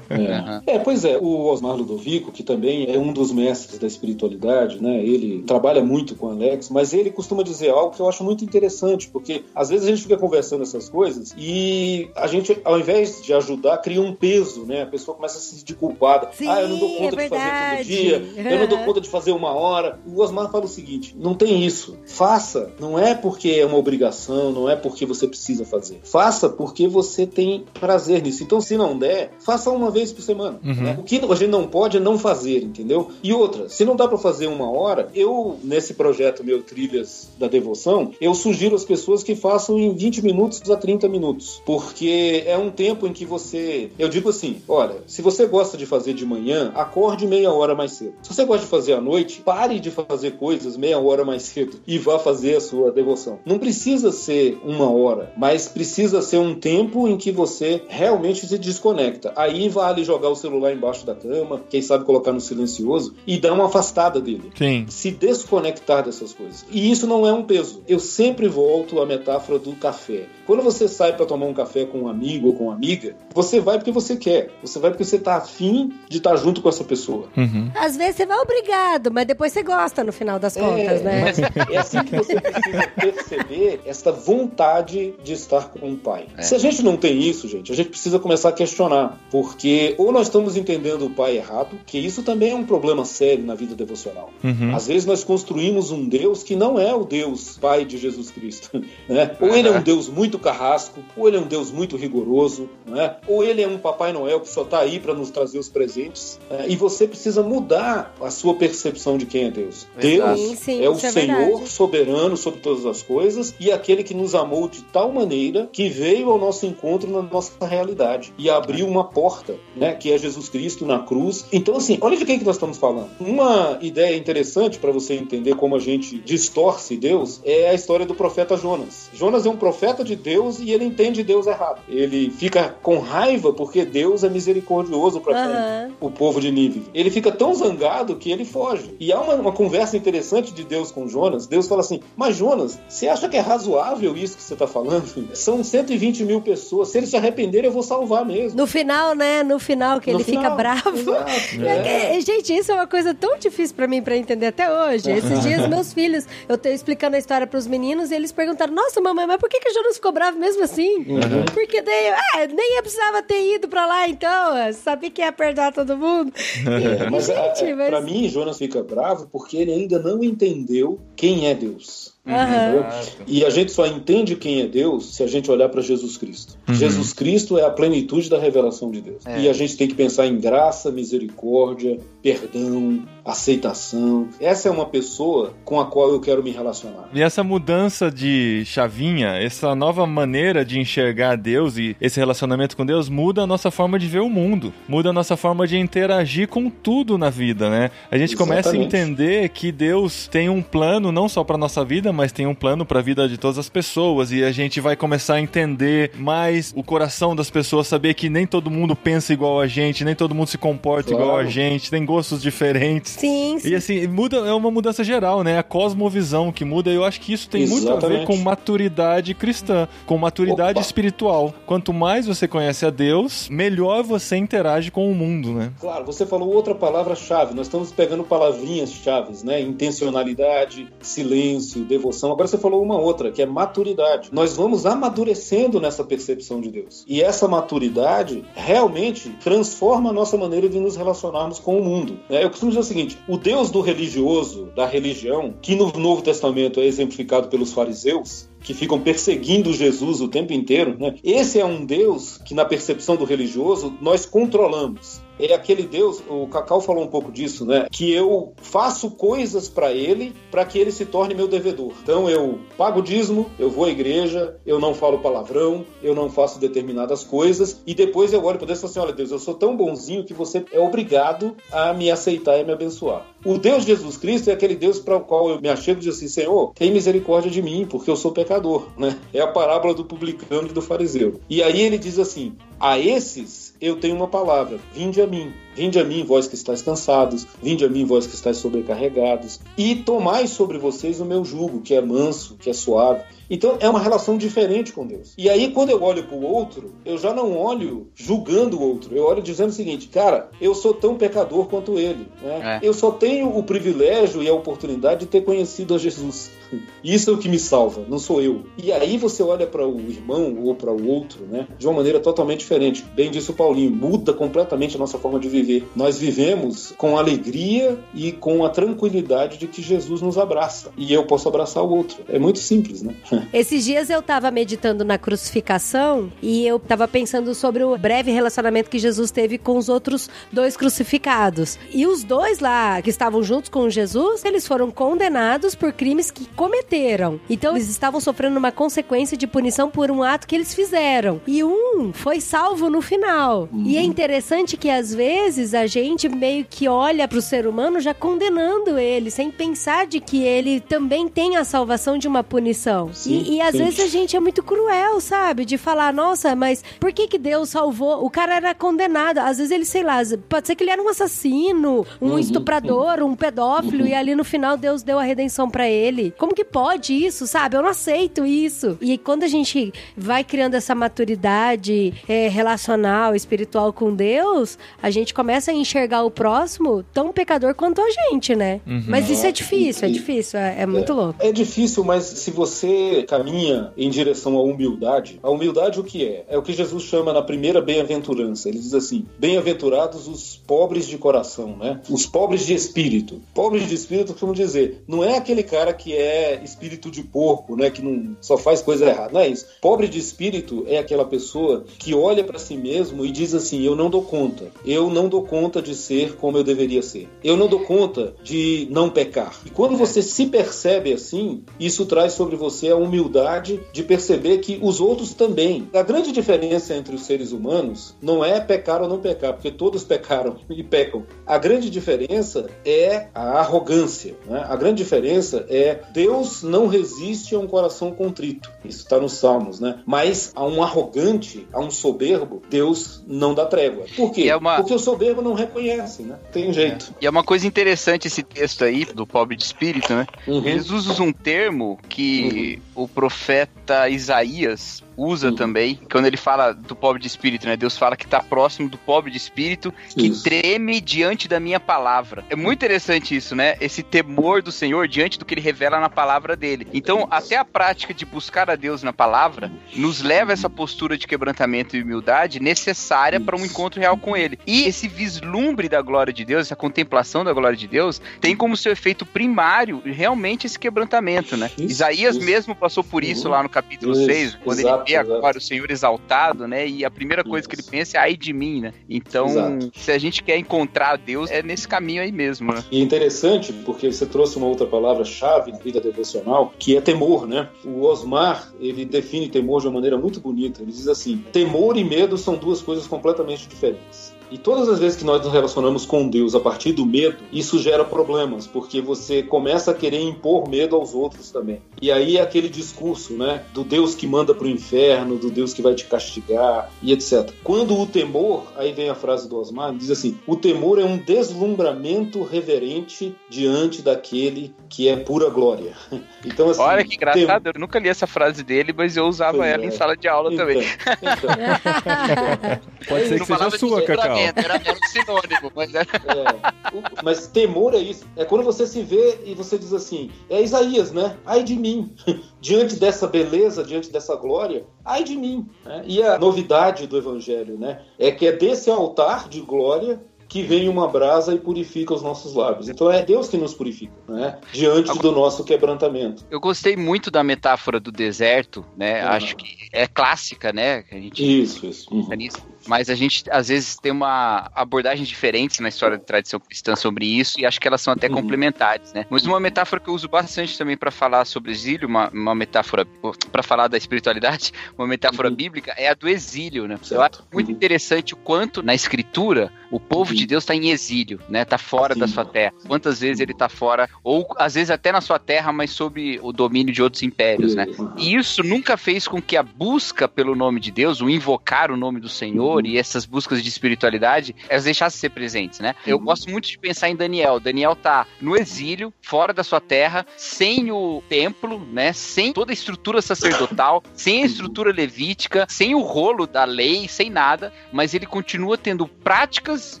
É. É, pois é, o Osmar Ludovico, que também é um dos mestres da espiritualidade, né? Ele trabalha muito com Alex, mas ele costuma dizer algo que eu acho muito interessante, porque às vezes a gente fica conversando essas coisas e a gente, ao invés de ajudar, cria um peso, né? A pessoa começa a se sentir culpada. Sim, ah, eu não dou é conta de fazer todo dia, eu não dou conta de fazer uma hora. O Osmar fala o seguinte: não tem isso. Faça. Não é porque é uma obrigação, não é porque você precisa fazer. Faça porque você tem prazer nisso. Então, se não der, faça uma vez por semana. Uhum. né? O que a gente não pode é não fazer, entendeu? E outra, se não dá pra fazer uma hora, eu, nesse projeto meu Trilhas da Devoção, eu sugiro às pessoas que façam em 20 minutos a 30 minutos. Porque é um tempo em que você. Eu digo assim: olha, se você gosta de fazer de manhã, acorde meia hora mais cedo. Se você gosta de fazer à noite, pare de fazer coisas meia hora mais cedo e vá fazer a sua devoção. Não precisa ser uma hora, mas precisa ser um tempo em que você realmente se desconecta. Aí vale jogar o celular embaixo da cama, quem sabe colocar no silencioso e dar uma afastada dele Sim. se desconectar dessas coisas. E isso não é um peso. Eu sempre volto à metáfora do café. Quando você sai para tomar um café com um amigo ou com uma amiga, você vai porque você quer. Você vai porque você tá afim de estar junto com essa pessoa. Uhum. Às vezes você vai obrigado, mas depois você gosta no final das contas, né? mas é assim que você precisa perceber esta vontade de estar com o pai. É. Se a gente não tem isso, gente, a gente precisa começar a questionar. Porque ou nós estamos entendendo o pai errado, que isso também é um problema sério na vida devocional. Uhum. Às vezes nós construímos um Deus que não é o Deus Pai de Jesus Cristo. Né? Ou ele é um Deus muito carrasco, ou ele é um Deus muito rigoroso, né? ou ele é um Papai Noel que só está aí para nos trazer os presentes. né? E você precisa mudar a sua percepção de quem é Deus. Exato. Deus Sim, sim, é o é Senhor verdade. soberano sobre todas as coisas e aquele que nos amou de tal maneira que veio ao nosso encontro na nossa realidade e abriu uma porta, né, que é Jesus Cristo na cruz. Então, assim, olha de quem que nós estamos falando. Uma ideia interessante para você entender como a gente distorce Deus é a história do profeta Jonas. Jonas é um profeta de Deus e ele entende Deus errado. Ele fica com raiva porque Deus é misericordioso para Aham. o povo de Nínive. Ele fica tão zangado que ele foge. E há uma, uma conversa interessante de Deus com Jonas. Deus fala assim: Mas Jonas, você acha que é razoável isso que você está falando? São 120 mil pessoa, se eles se arrependerem, eu vou salvar mesmo. No final, né? No final, que No ele fica final, bravo. exato, É, é. Gente, isso é uma coisa tão difícil pra mim pra entender até hoje. Esses dias, meus filhos, eu tô explicando a história pros meninos e eles perguntaram: Nossa, mamãe, mas por que, que o Jonas ficou bravo mesmo assim? Uhum. Porque daí, ah, nem eu precisava ter ido pra lá então. Sabia que ia perdoar todo mundo. É, mas, Gente, a- mas- pra mim, Jonas fica bravo porque ele ainda não entendeu quem é Deus. Entendeu? E a gente só entende quem é Deus se a gente olhar para Jesus Cristo. Jesus Cristo é a plenitude da revelação de Deus. É. E a gente tem que pensar em graça, misericórdia, perdão, aceitação. Essa é uma pessoa com a qual eu quero me relacionar. E essa mudança de chavinha, essa nova maneira de enxergar Deus e esse relacionamento com Deus muda a nossa forma de ver o mundo, muda a nossa forma de interagir com tudo na vida, né? A gente começa a Exatamente. entender que Deus tem um plano não só para nossa vida, mas tem um plano para a vida de todas as pessoas e a gente vai começar a entender mais o coração das pessoas, saber que nem todo mundo pensa igual a gente, nem todo mundo se comporta Claro. igual a gente, tem gostos diferentes. Sim, sim. E assim, muda, é uma mudança geral, né? A cosmovisão que muda, eu acho que isso tem muito a ver Exatamente. com maturidade cristã, com maturidade Opa. espiritual. Quanto mais você conhece a Deus, melhor você interage com o mundo, né? Claro, você falou outra palavra-chave. Nós estamos pegando palavrinhas chaves, né? Intencionalidade, silêncio, devoção. Agora você falou uma outra, que é maturidade. Nós vamos amadurecendo nessa percepção de Deus. E essa maturidade realmente transforma a nossa maneira de nos relacionarmos com o mundo. Né? Eu costumo dizer o seguinte: o Deus do religioso, da religião, que no Novo Testamento é exemplificado pelos fariseus, que ficam perseguindo Jesus o tempo inteiro, né? Esse é um Deus que, na percepção do religioso, nós controlamos. É aquele Deus, o Cacau falou um pouco disso, né? Que eu faço coisas para ele para que ele se torne meu devedor. Então eu pago dízimo, eu vou à igreja, eu não falo palavrão, eu não faço determinadas coisas e depois eu olho para Deus e falo assim: olha, Deus, eu sou tão bonzinho que você é obrigado a me aceitar e me abençoar. O Deus de Jesus Cristo é aquele Deus para o qual eu me achego e digo assim: Senhor, tem misericórdia de mim, porque eu sou pecador, né? É a parábola do publicano e do fariseu. E aí ele diz assim: a esses eu tenho uma palavra: vinde a mim. Vinde a mim, vós que estáis cansados, vinde a mim, vós que estáis sobrecarregados, e tomai sobre vocês o meu jugo, que é manso, que é suave. Então é uma relação diferente com Deus. E aí, quando eu olho para o outro, eu já não olho julgando o outro. Eu olho dizendo o seguinte, cara, eu sou tão pecador quanto ele. Né? É. Eu só tenho o privilégio e a oportunidade de ter conhecido a Jesus. Isso é o que me salva, não sou eu. E aí você olha para o irmão ou para o outro, né, de uma maneira totalmente diferente. Bem disse o Paulinho, muda completamente a nossa forma de viver. Nós vivemos com alegria e com a tranquilidade de que Jesus nos abraça e eu posso abraçar o outro. É muito simples, né? Esses dias eu tava meditando na crucificação e eu tava pensando sobre o breve relacionamento que Jesus teve com os outros dois crucificados. E os dois lá que estavam juntos com Jesus, eles foram condenados por crimes que cometeram. Então eles estavam sofrendo uma consequência de punição por um ato que eles fizeram. E um foi salvo no final. E é interessante que às vezes a gente meio que olha pro ser humano já condenando ele, sem pensar de que ele também tem a salvação de uma punição. Sim, e, e às sim. vezes a gente é muito cruel, sabe? De falar, nossa, mas por que que Deus salvou? O cara era condenado. Às vezes ele, sei lá, pode ser que ele era um assassino, um Uhum, estuprador, um pedófilo, e ali no final Deus deu a redenção pra ele. Como que pode isso, sabe? Eu não aceito isso. E quando a gente vai criando essa maturidade é, relacional, espiritual com Deus, a gente começa a enxergar o próximo tão pecador quanto a gente, né? Mas isso é difícil, é difícil, é, é muito louco. É difícil, mas se você caminha em direção à humildade, a humildade o que é? É o que Jesus chama na primeira bem-aventurança. Ele diz assim: bem-aventurados os pobres de coração, né? Os pobres de espírito. Pobres de espírito, costumam dizer, não é aquele cara que é espírito de porco, né? Que não só faz coisa errada. Não é isso. Pobre de espírito é aquela pessoa que olha para si mesmo e diz assim: eu não dou conta. Eu não dou conta de ser como eu deveria ser. Eu não dou conta de não pecar. E quando você se percebe assim, isso traz sobre você a humildade de perceber que os outros também. A grande diferença entre os seres humanos não é pecar ou não pecar, porque todos pecaram e pecam. A grande diferença é a arrogância. Né? A grande diferença é Deus não resiste a um coração contrito. Isso está nos Salmos, né? Mas a um arrogante, a um soberbo, Deus não dá trégua. Por quê? É uma- Porque o soberbo soberbo não reconhece, né? Tem jeito. E é uma coisa interessante esse texto aí, do pobre de espírito, né? Uhum. Eles usam um termo que o profeta Isaías usa Uhum. também, quando ele fala do pobre de espírito, né? Deus fala que tá próximo do pobre de espírito, que Isso. treme diante da minha palavra. É muito interessante isso, né? Esse temor do Senhor diante do que ele revela na palavra dele. Então, até a prática de buscar a Deus na palavra nos leva a essa postura de quebrantamento e humildade necessária para um encontro real com ele. E esse vislumbre da glória de Deus, essa contemplação da glória de Deus, tem como seu efeito primário realmente esse quebrantamento, né? Isso, Isaías isso. mesmo passou por isso Uhum. lá no capítulo Isso, 6, quando exato, ele vê exato. agora o Senhor exaltado, né? E a primeira coisa que ele pensa é ai de mim, né? Então, Exato. se a gente quer encontrar Deus, é nesse caminho aí mesmo, né? E é interessante porque você trouxe uma outra palavra-chave na vida devocional, que é temor, né? O Osmar, ele define temor de uma maneira muito bonita. Ele diz assim: temor e medo são duas coisas completamente diferentes. E todas as vezes que nós nos relacionamos com Deus a partir do medo, isso gera problemas, porque você começa a querer impor medo aos outros também. E aí é aquele discurso, né, do Deus que manda para o inferno, do Deus que vai te castigar e etc. Quando o temor, aí vem a frase do Osmar, diz assim: o temor é um deslumbramento reverente diante daquele que é pura glória. Então, assim, Olha que engraçado, tem- eu nunca li essa frase dele, mas eu usava Pois ela é. em sala de aula também. Então, então, Pode ser que seja sua, Cacau. Desdobramento, Era, era um sinônimo, mas era... É, o- mas temor é isso. É quando você se vê e você diz assim: é Isaías, né? Ai de mim. diante dessa beleza, diante dessa glória, ai de mim. né? E a novidade do evangelho, né? É que é desse altar de glória que vem uma brasa e purifica os nossos lábios. Então é Deus que nos purifica, né? Diante do nosso quebrantamento. Eu gostei muito da metáfora do deserto, né? Uhum. Acho que é clássica, né? A gente Isso, isso. Uhum. nisso. Mas a gente, às vezes, tem uma abordagem diferente na história da tradição cristã sobre isso, e acho que elas são até Uhum. complementares, né? Mas uma metáfora que eu uso bastante também para falar sobre exílio, uma, uma metáfora, para falar da espiritualidade, uma metáfora Uhum. bíblica, é a do exílio, né? Eu Certo. acho muito Uhum. interessante o quanto, na escritura, o povo Uhum. de Deus está em exílio, né? Tá fora da sua terra. Quantas vezes ele tá fora, ou às vezes até na sua terra, mas sob o domínio de outros impérios, né? Uhum. E isso nunca fez com que a busca pelo nome de Deus, o invocar o nome do Senhor Uhum. e essas buscas de espiritualidade, elas deixassem de ser presentes, né? Eu Uhum. gosto muito de pensar em Daniel. Daniel tá no exílio, fora da sua terra, sem o templo, né? Sem toda a estrutura sacerdotal, sem a estrutura levítica, sem o rolo da lei, sem nada, mas ele continua tendo práticas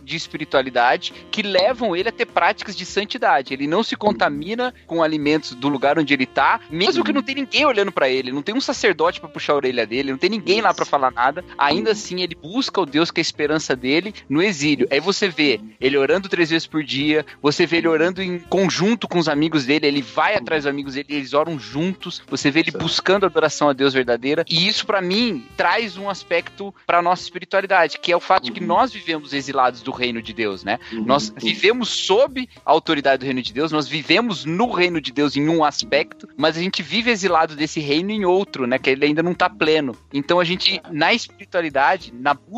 de espiritualidade que levam ele a ter práticas de santidade. Ele não se contamina com alimentos do lugar onde ele tá, mesmo que não tem ninguém olhando pra ele, não tem um sacerdote pra puxar a orelha dele, não tem ninguém lá pra falar nada. Ainda assim, ele busca o Deus que é a esperança dele no exílio. Aí você vê ele orando três vezes por dia, você vê ele orando em conjunto com os amigos dele, ele vai atrás dos amigos dele, eles oram juntos. Você vê ele Certo. buscando a adoração a Deus verdadeira. E isso, pra mim, traz um aspecto pra nossa espiritualidade, que é o fato de que Uhum. nós vivemos exilados do reino de Deus, né? Uhum. Nós vivemos sob a autoridade do reino de Deus, nós vivemos no reino de Deus em um aspecto, mas a gente vive exilado desse reino em outro, né? Que ele ainda não tá pleno. Então a gente, na espiritualidade, na busca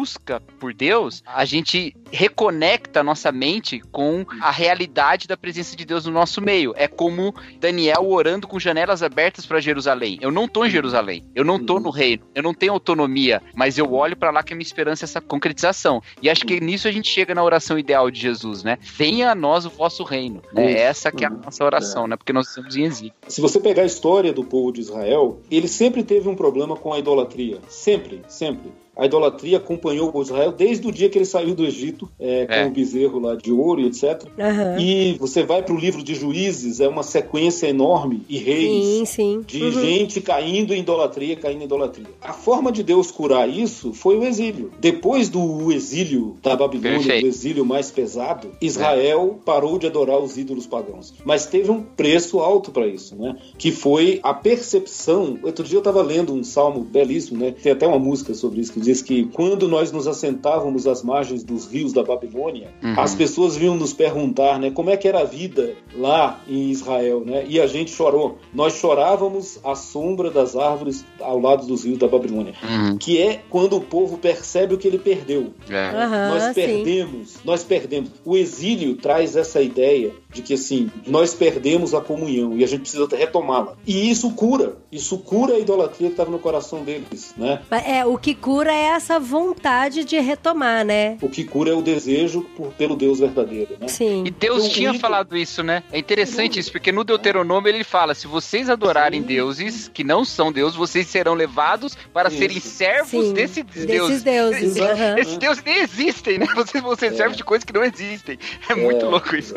por Deus, a gente reconecta a nossa mente com a realidade da presença de Deus no nosso meio. É como Daniel orando com janelas abertas para Jerusalém. Eu não tô em Jerusalém, eu não tô no reino, eu não tenho autonomia, mas eu olho para lá que a minha esperança é essa concretização. E acho que nisso a gente chega na oração ideal de Jesus, né? Venha a nós o vosso reino. Né? Essa que é a nossa oração, né? Porque nós estamos em exílio. Se você pegar a história do povo de Israel, ele sempre teve um problema com a idolatria. Sempre, sempre. A idolatria acompanhou o Israel desde o dia que ele saiu do Egito, é, com É. o bezerro lá de ouro e etc. Aham. E você vai para o livro de Juízes, é uma sequência enorme, e reis, Sim, sim. de Uhum. gente caindo em idolatria, caindo em idolatria. A forma de Deus curar isso foi o exílio. Depois do exílio da Babilônia, Perfeito. do exílio mais pesado, Israel parou de adorar os ídolos pagãos. Mas teve um preço alto para isso, né? Que foi a percepção. Outro dia eu estava lendo um salmo belíssimo, né? Tem até uma música sobre isso que diz que quando nós nos assentávamos às margens dos rios da Babilônia, Uhum. as pessoas vinham nos perguntar, né? Como é que era a vida lá em Israel, né? E a gente chorou. Nós chorávamos à sombra das árvores ao lado dos rios da Babilônia. Uhum. Que é quando o povo percebe o que ele perdeu. É. Aham, nós sim. perdemos, nós perdemos. O exílio traz essa ideia de que assim, nós perdemos a comunhão e a gente precisa retomá-la. E isso cura, isso cura a idolatria que estava no coração deles, né? É, o que cura é essa vontade de retomar, né? O que cura é o desejo por, pelo Deus verdadeiro, né? Sim. E Deus Eu tinha falado isso, né? É interessante isso, porque no Deuteronômio ele fala: se vocês adorarem deuses que não são deuses, vocês serão levados para Isso. serem servos Sim, desses desses deuses. deuses. Exato. aham. Esses deuses nem existem, né? Vocês vão ser servos de coisas que não existem. É muito É, louco isso.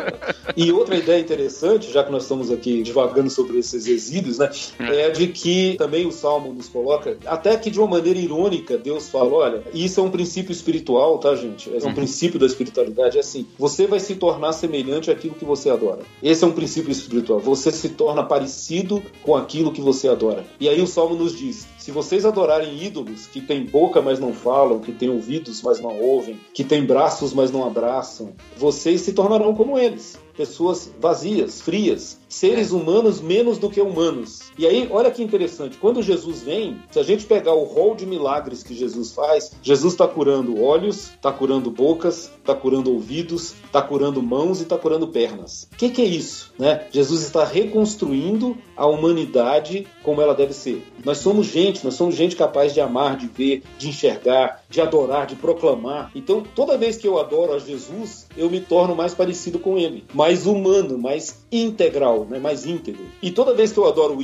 E outra ideia interessante, já que nós estamos aqui divagando sobre esses exílios, né, é de que também o Salmo nos coloca, até que de uma maneira irônica, Deus fala, olha, isso é um princípio espiritual, tá, gente? É um princípio da espiritualidade, é assim, você vai se tornar semelhante àquilo que você adora. Esse é um princípio espiritual, você se torna parecido com aquilo que você adora. E aí o Salmo nos diz, se vocês adorarem ídolos que têm boca, mas não falam, que têm ouvidos, mas não ouvem, que têm braços, mas não abraçam, vocês se tornarão como eles. Pessoas vazias, frias, seres humanos menos do que humanos. E aí, olha que interessante, quando Jesus vem, se a gente pegar o rol de milagres que Jesus faz, Jesus está curando olhos, está curando bocas, está curando ouvidos, está curando mãos e está curando pernas. O que, que é isso? Né? Jesus está reconstruindo a humanidade como ela deve ser. Nós somos gente, nós somos gente capaz de amar, de ver, de enxergar, de adorar, de proclamar. Então, toda vez que eu adoro a Jesus, eu me torno mais parecido com ele, mais humano, mais integral, né? mais íntegro. E toda vez que eu adoro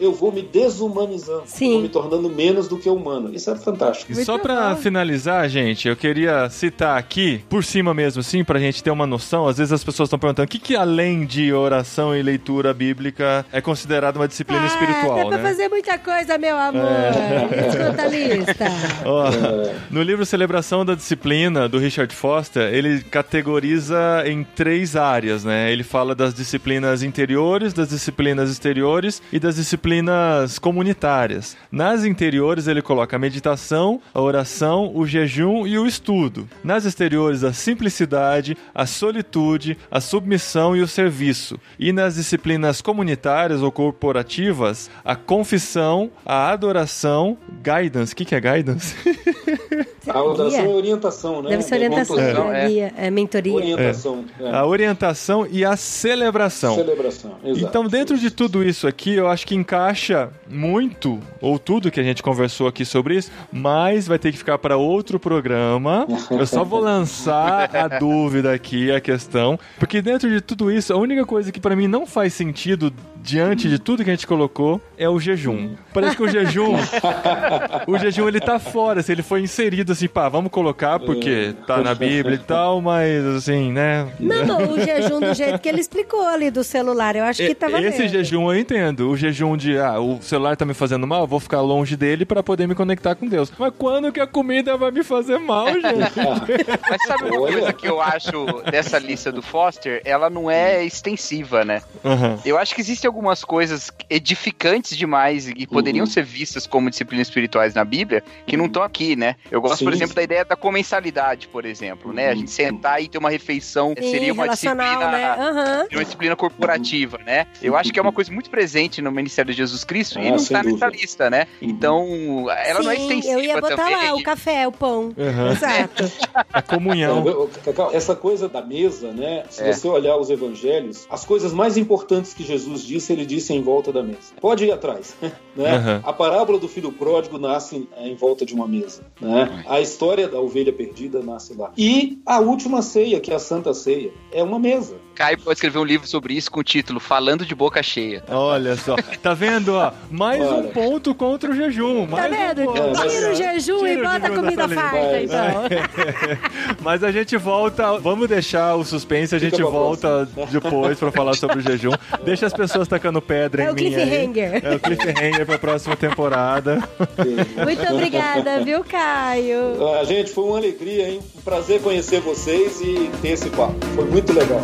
eu vou me desumanizando, Sim. vou me tornando menos do que humano. Isso é fantástico. E Muito só pra bom. finalizar, gente, eu queria citar aqui, por cima mesmo, assim, pra gente ter uma noção. Às vezes as pessoas estão perguntando o que, que além de oração e leitura bíblica é considerado uma disciplina Ah, espiritual, dá pra né? fazer muita coisa, meu amor. É. Escuta a lista. Ó, No livro Celebração da Disciplina, do Richard Foster, ele categoriza em três áreas, né? Ele fala das disciplinas interiores, das disciplinas exteriores e das disciplinas comunitárias. Nas interiores, ele coloca a meditação, a oração, o jejum e o estudo. Nas exteriores, a simplicidade, a solitude, a submissão e o serviço. E nas disciplinas comunitárias ou corporativas, a confissão, a adoração, guidance. O que, que é guidance? A oração é Guia? orientação, né? Deve ser orientação, conclusão, né? é. Guia, é mentoria. Orientação. é. a orientação e a celebração. Celebração. Exato. Então, dentro de tudo isso aqui, eu acho que encaixa muito, ou tudo que a gente conversou aqui sobre isso, mas vai ter que ficar para outro programa. Eu só vou lançar a dúvida aqui, a questão, porque dentro de tudo isso, a única coisa que para mim não faz sentido diante de tudo que a gente colocou é o jejum. Parece que o jejum, o jejum ele tá fora, se ele foi inserido assim, pá, vamos colocar porque tá na Bíblia e tal, mas assim, né? Não, não, o jejum do jeito que ele explicou ali do celular, eu acho que valendo. Esse jejum eu entendo. O jejum de, ah, o celular tá me fazendo mal, eu vou ficar longe dele pra poder me conectar com Deus. Mas quando que a comida vai me fazer mal, gente? Mas sabe uma coisa que eu acho dessa lista do Foster? Ela não é extensiva, né? Aham. Eu acho que existem algumas coisas edificantes demais e poderiam Uhum. ser vistas como disciplinas espirituais na Bíblia que não estão aqui, né? Eu gosto, por Sim. exemplo, da ideia da comensalidade, por exemplo, né? A gente sentar e ter uma refeição Sim, seria uma disciplina né? De uma disciplina corporativa, né? Eu acho que é uma coisa muito presente no Ministério de Jesus Cristo e Ah, não sem tá nessa lista, né? Então, ela não é Sim, extensiva eu ia botar também. lá o café, o pão. Exato. A comunhão. Essa coisa da mesa, né? Se É. você olhar os evangelhos, as coisas mais importantes que Jesus disse, ele disse em volta da mesa. Pode ir atrás. Né? Aham. A parábola do filho pródigo nasce é, em volta de uma mesa. Né? A história da ovelha perdida nasce lá. E a última ceia, que é a Santa Ceia, é uma mesa. Caio pode escrever um livro sobre isso com o título Falando de Boca Cheia. Olha só. Tá vendo, ó? Mais um Olha. ponto contra o jejum. Tá Mais um vendo? É, mas- Tira o jejum Tira e o bota a comida farta, então. Mas a gente volta, vamos deixar o suspense, a gente volta depois pra falar sobre o jejum. Deixa as pessoas tacando pedra É em o mim aí. cliffhanger. É o cliffhanger pra próxima temporada. Muito obrigada, viu, Caio? Ah, gente, foi uma alegria, hein? Um prazer conhecer vocês e ter esse papo. Foi muito legal.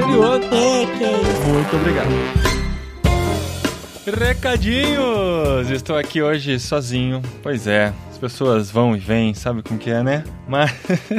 Anterior, É, que é isso. Muito obrigado. Recadinhos! Estou aqui hoje sozinho. Pois é. pessoas vão e vêm, sabe como que é, né? Mas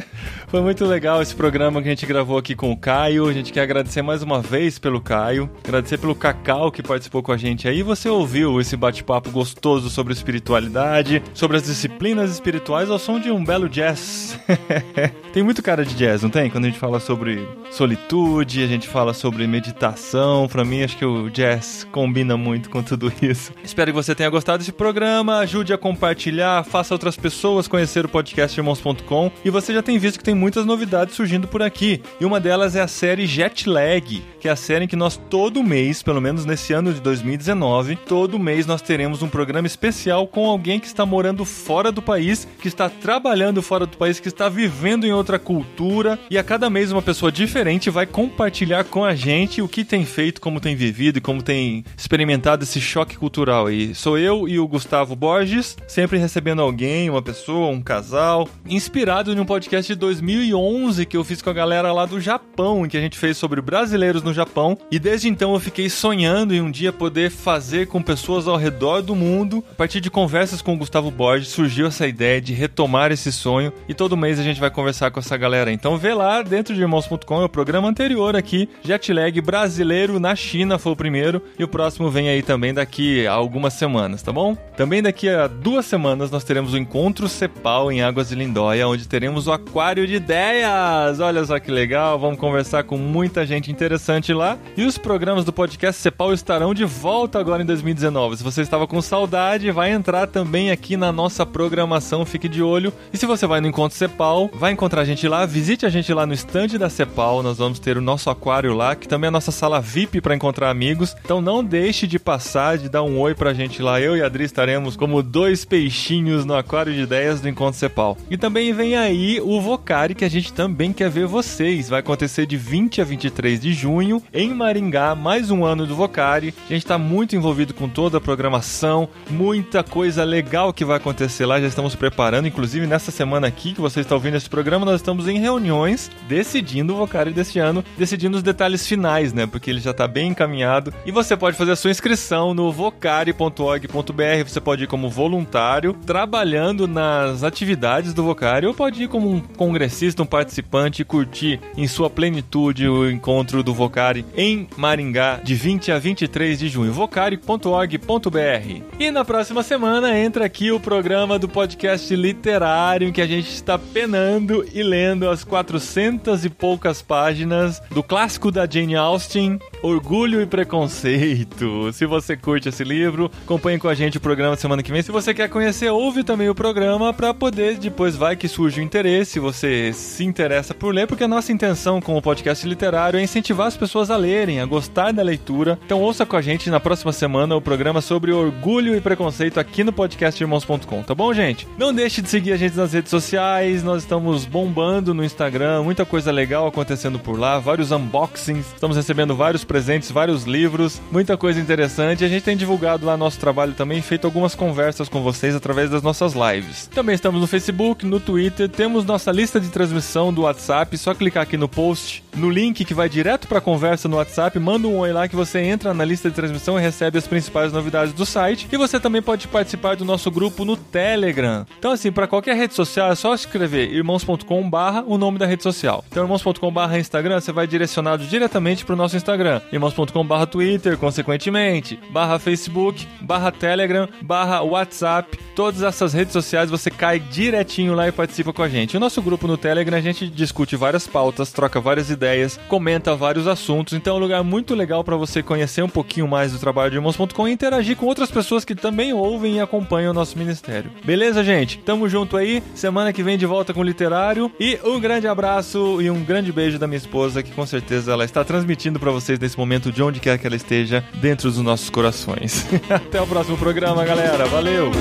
foi muito legal esse programa que a gente gravou aqui com o Caio. A gente quer agradecer mais uma vez pelo Caio, agradecer pelo Cacau que participou com a gente aí. Você ouviu esse bate-papo gostoso sobre espiritualidade, sobre as disciplinas espirituais ao som de um belo jazz. tem muito cara de jazz, não tem? Quando a gente fala sobre solitude, a gente fala sobre meditação. Para mim, acho que o jazz combina muito com tudo isso. Espero que você tenha gostado desse programa. Ajude a compartilhar, faça outras pessoas conhecer o podcast irmãos.com. E você já tem visto que tem muitas novidades surgindo por aqui. E uma delas é a série Jet Lag, que é a série em que nós todo mês, pelo menos nesse ano de 2019, todo mês nós teremos um programa especial com alguém que está morando fora do país, que está trabalhando fora do país, que está vivendo em outra cultura. E a cada mês uma pessoa diferente vai compartilhar com a gente o que tem feito, como tem vivido e como tem experimentado esse choque cultural. E sou eu e o Gustavo Borges, sempre recebendo alguém, uma pessoa, um casal, inspirado em um podcast de 2011 que eu fiz com a galera lá do Japão, que a gente fez sobre brasileiros no Japão. E desde então eu fiquei sonhando em um dia poder fazer com pessoas ao redor do mundo. A partir de conversas com o Gustavo Borges, surgiu essa ideia de retomar esse sonho e todo mês a gente vai conversar com essa galera. Então vê lá dentro de irmãos.com, é o programa anterior aqui, Jetlag brasileiro na China foi o primeiro e o próximo vem aí também daqui a algumas semanas, tá bom? Também daqui a duas semanas nós teremos o encontro Cepal em Águas de Lindóia, onde teremos o Aquário de Ideias. Olha só que legal, vamos conversar com muita gente interessante lá. E os programas do podcast Cepal estarão de volta agora em 2019. Se você estava com saudade, vai entrar também aqui na nossa programação, fique de olho. E se você vai no Encontro Cepal, vai encontrar a gente lá, visite a gente lá no estande da Cepal, nós vamos ter o nosso aquário lá, que também é a nossa sala VIP para encontrar amigos. Então não deixe de passar, de dar um oi pra gente lá. Eu e a Adri estaremos como dois peixinhos no aquário de ideias do Encontro Cepal. E também vem aí o Vocari, que a gente também quer ver vocês. Vai acontecer de 20 a 23 de junho em Maringá, mais um ano do Vocari. A gente está muito envolvido com toda a programação, muita coisa legal que vai acontecer lá. Já estamos preparando, inclusive nessa semana aqui que você está ouvindo esse programa, nós estamos em reuniões decidindo o Vocari deste ano, decidindo os detalhes finais, né? Porque ele já está bem encaminhado. E você pode fazer a sua inscrição no vocari.org.br. Você pode ir como voluntário, trabalhando nas atividades do Vocari, ou pode ir como um congressista, um participante e curtir em sua plenitude o encontro do Vocari em Maringá de 20 a 23 de junho. vocari.org.br. E na próxima semana entra aqui o programa do podcast literário em que a gente está penando e lendo as 400 e poucas páginas do clássico da Jane Austen, Orgulho e Preconceito. Se você curte esse livro, acompanhe com a gente o programa semana que vem. Se você quer conhecer, ouve também o programa para poder depois vai que surge o interesse, você se interessa por ler, porque a nossa intenção com o podcast literário é incentivar as pessoas a lerem, a gostar da leitura. Então ouça com a gente na próxima semana o programa sobre orgulho e preconceito aqui no podcast irmãos.com, tá bom, gente? Não deixe de seguir a gente nas redes sociais, nós estamos bombando no Instagram, muita coisa legal acontecendo por lá, vários unboxings, estamos recebendo vários presentes, vários livros, muita coisa interessante. A gente tem divulgado lá nosso trabalho também, feito algumas conversas com vocês através das nossas lives. Também estamos no Facebook, no Twitter, temos nossa lista de transmissão do WhatsApp, só clicar aqui no post, no link que vai direto para a conversa no WhatsApp, manda um oi lá que você entra na lista de transmissão e recebe as principais novidades do site. E você também pode participar do nosso grupo no Telegram. Então assim, para qualquer rede social é só escrever irmãos.com/barra o nome da rede social. Então irmãos.com/barra Instagram, você vai direcionado diretamente para o nosso Instagram. irmãos.com/barra Twitter, consequentemente, barra Facebook, barra Telegram, barra WhatsApp, todas essas redes sociais você cai direitinho lá e participa com a gente. O nosso grupo no Telegram a gente discute várias pautas, troca várias ideias, comenta vários assuntos, então é um lugar muito legal para você conhecer um pouquinho mais do trabalho de irmãos.com e interagir com outras pessoas que também ouvem e acompanham o nosso ministério. Beleza, gente? Tamo junto aí. Semana que vem de volta com o literário e um grande abraço e um grande beijo da minha esposa que com certeza ela está transmitindo para vocês nesse momento de onde quer que ela esteja dentro dos nossos corações. Até o próximo programa, galera. Valeu!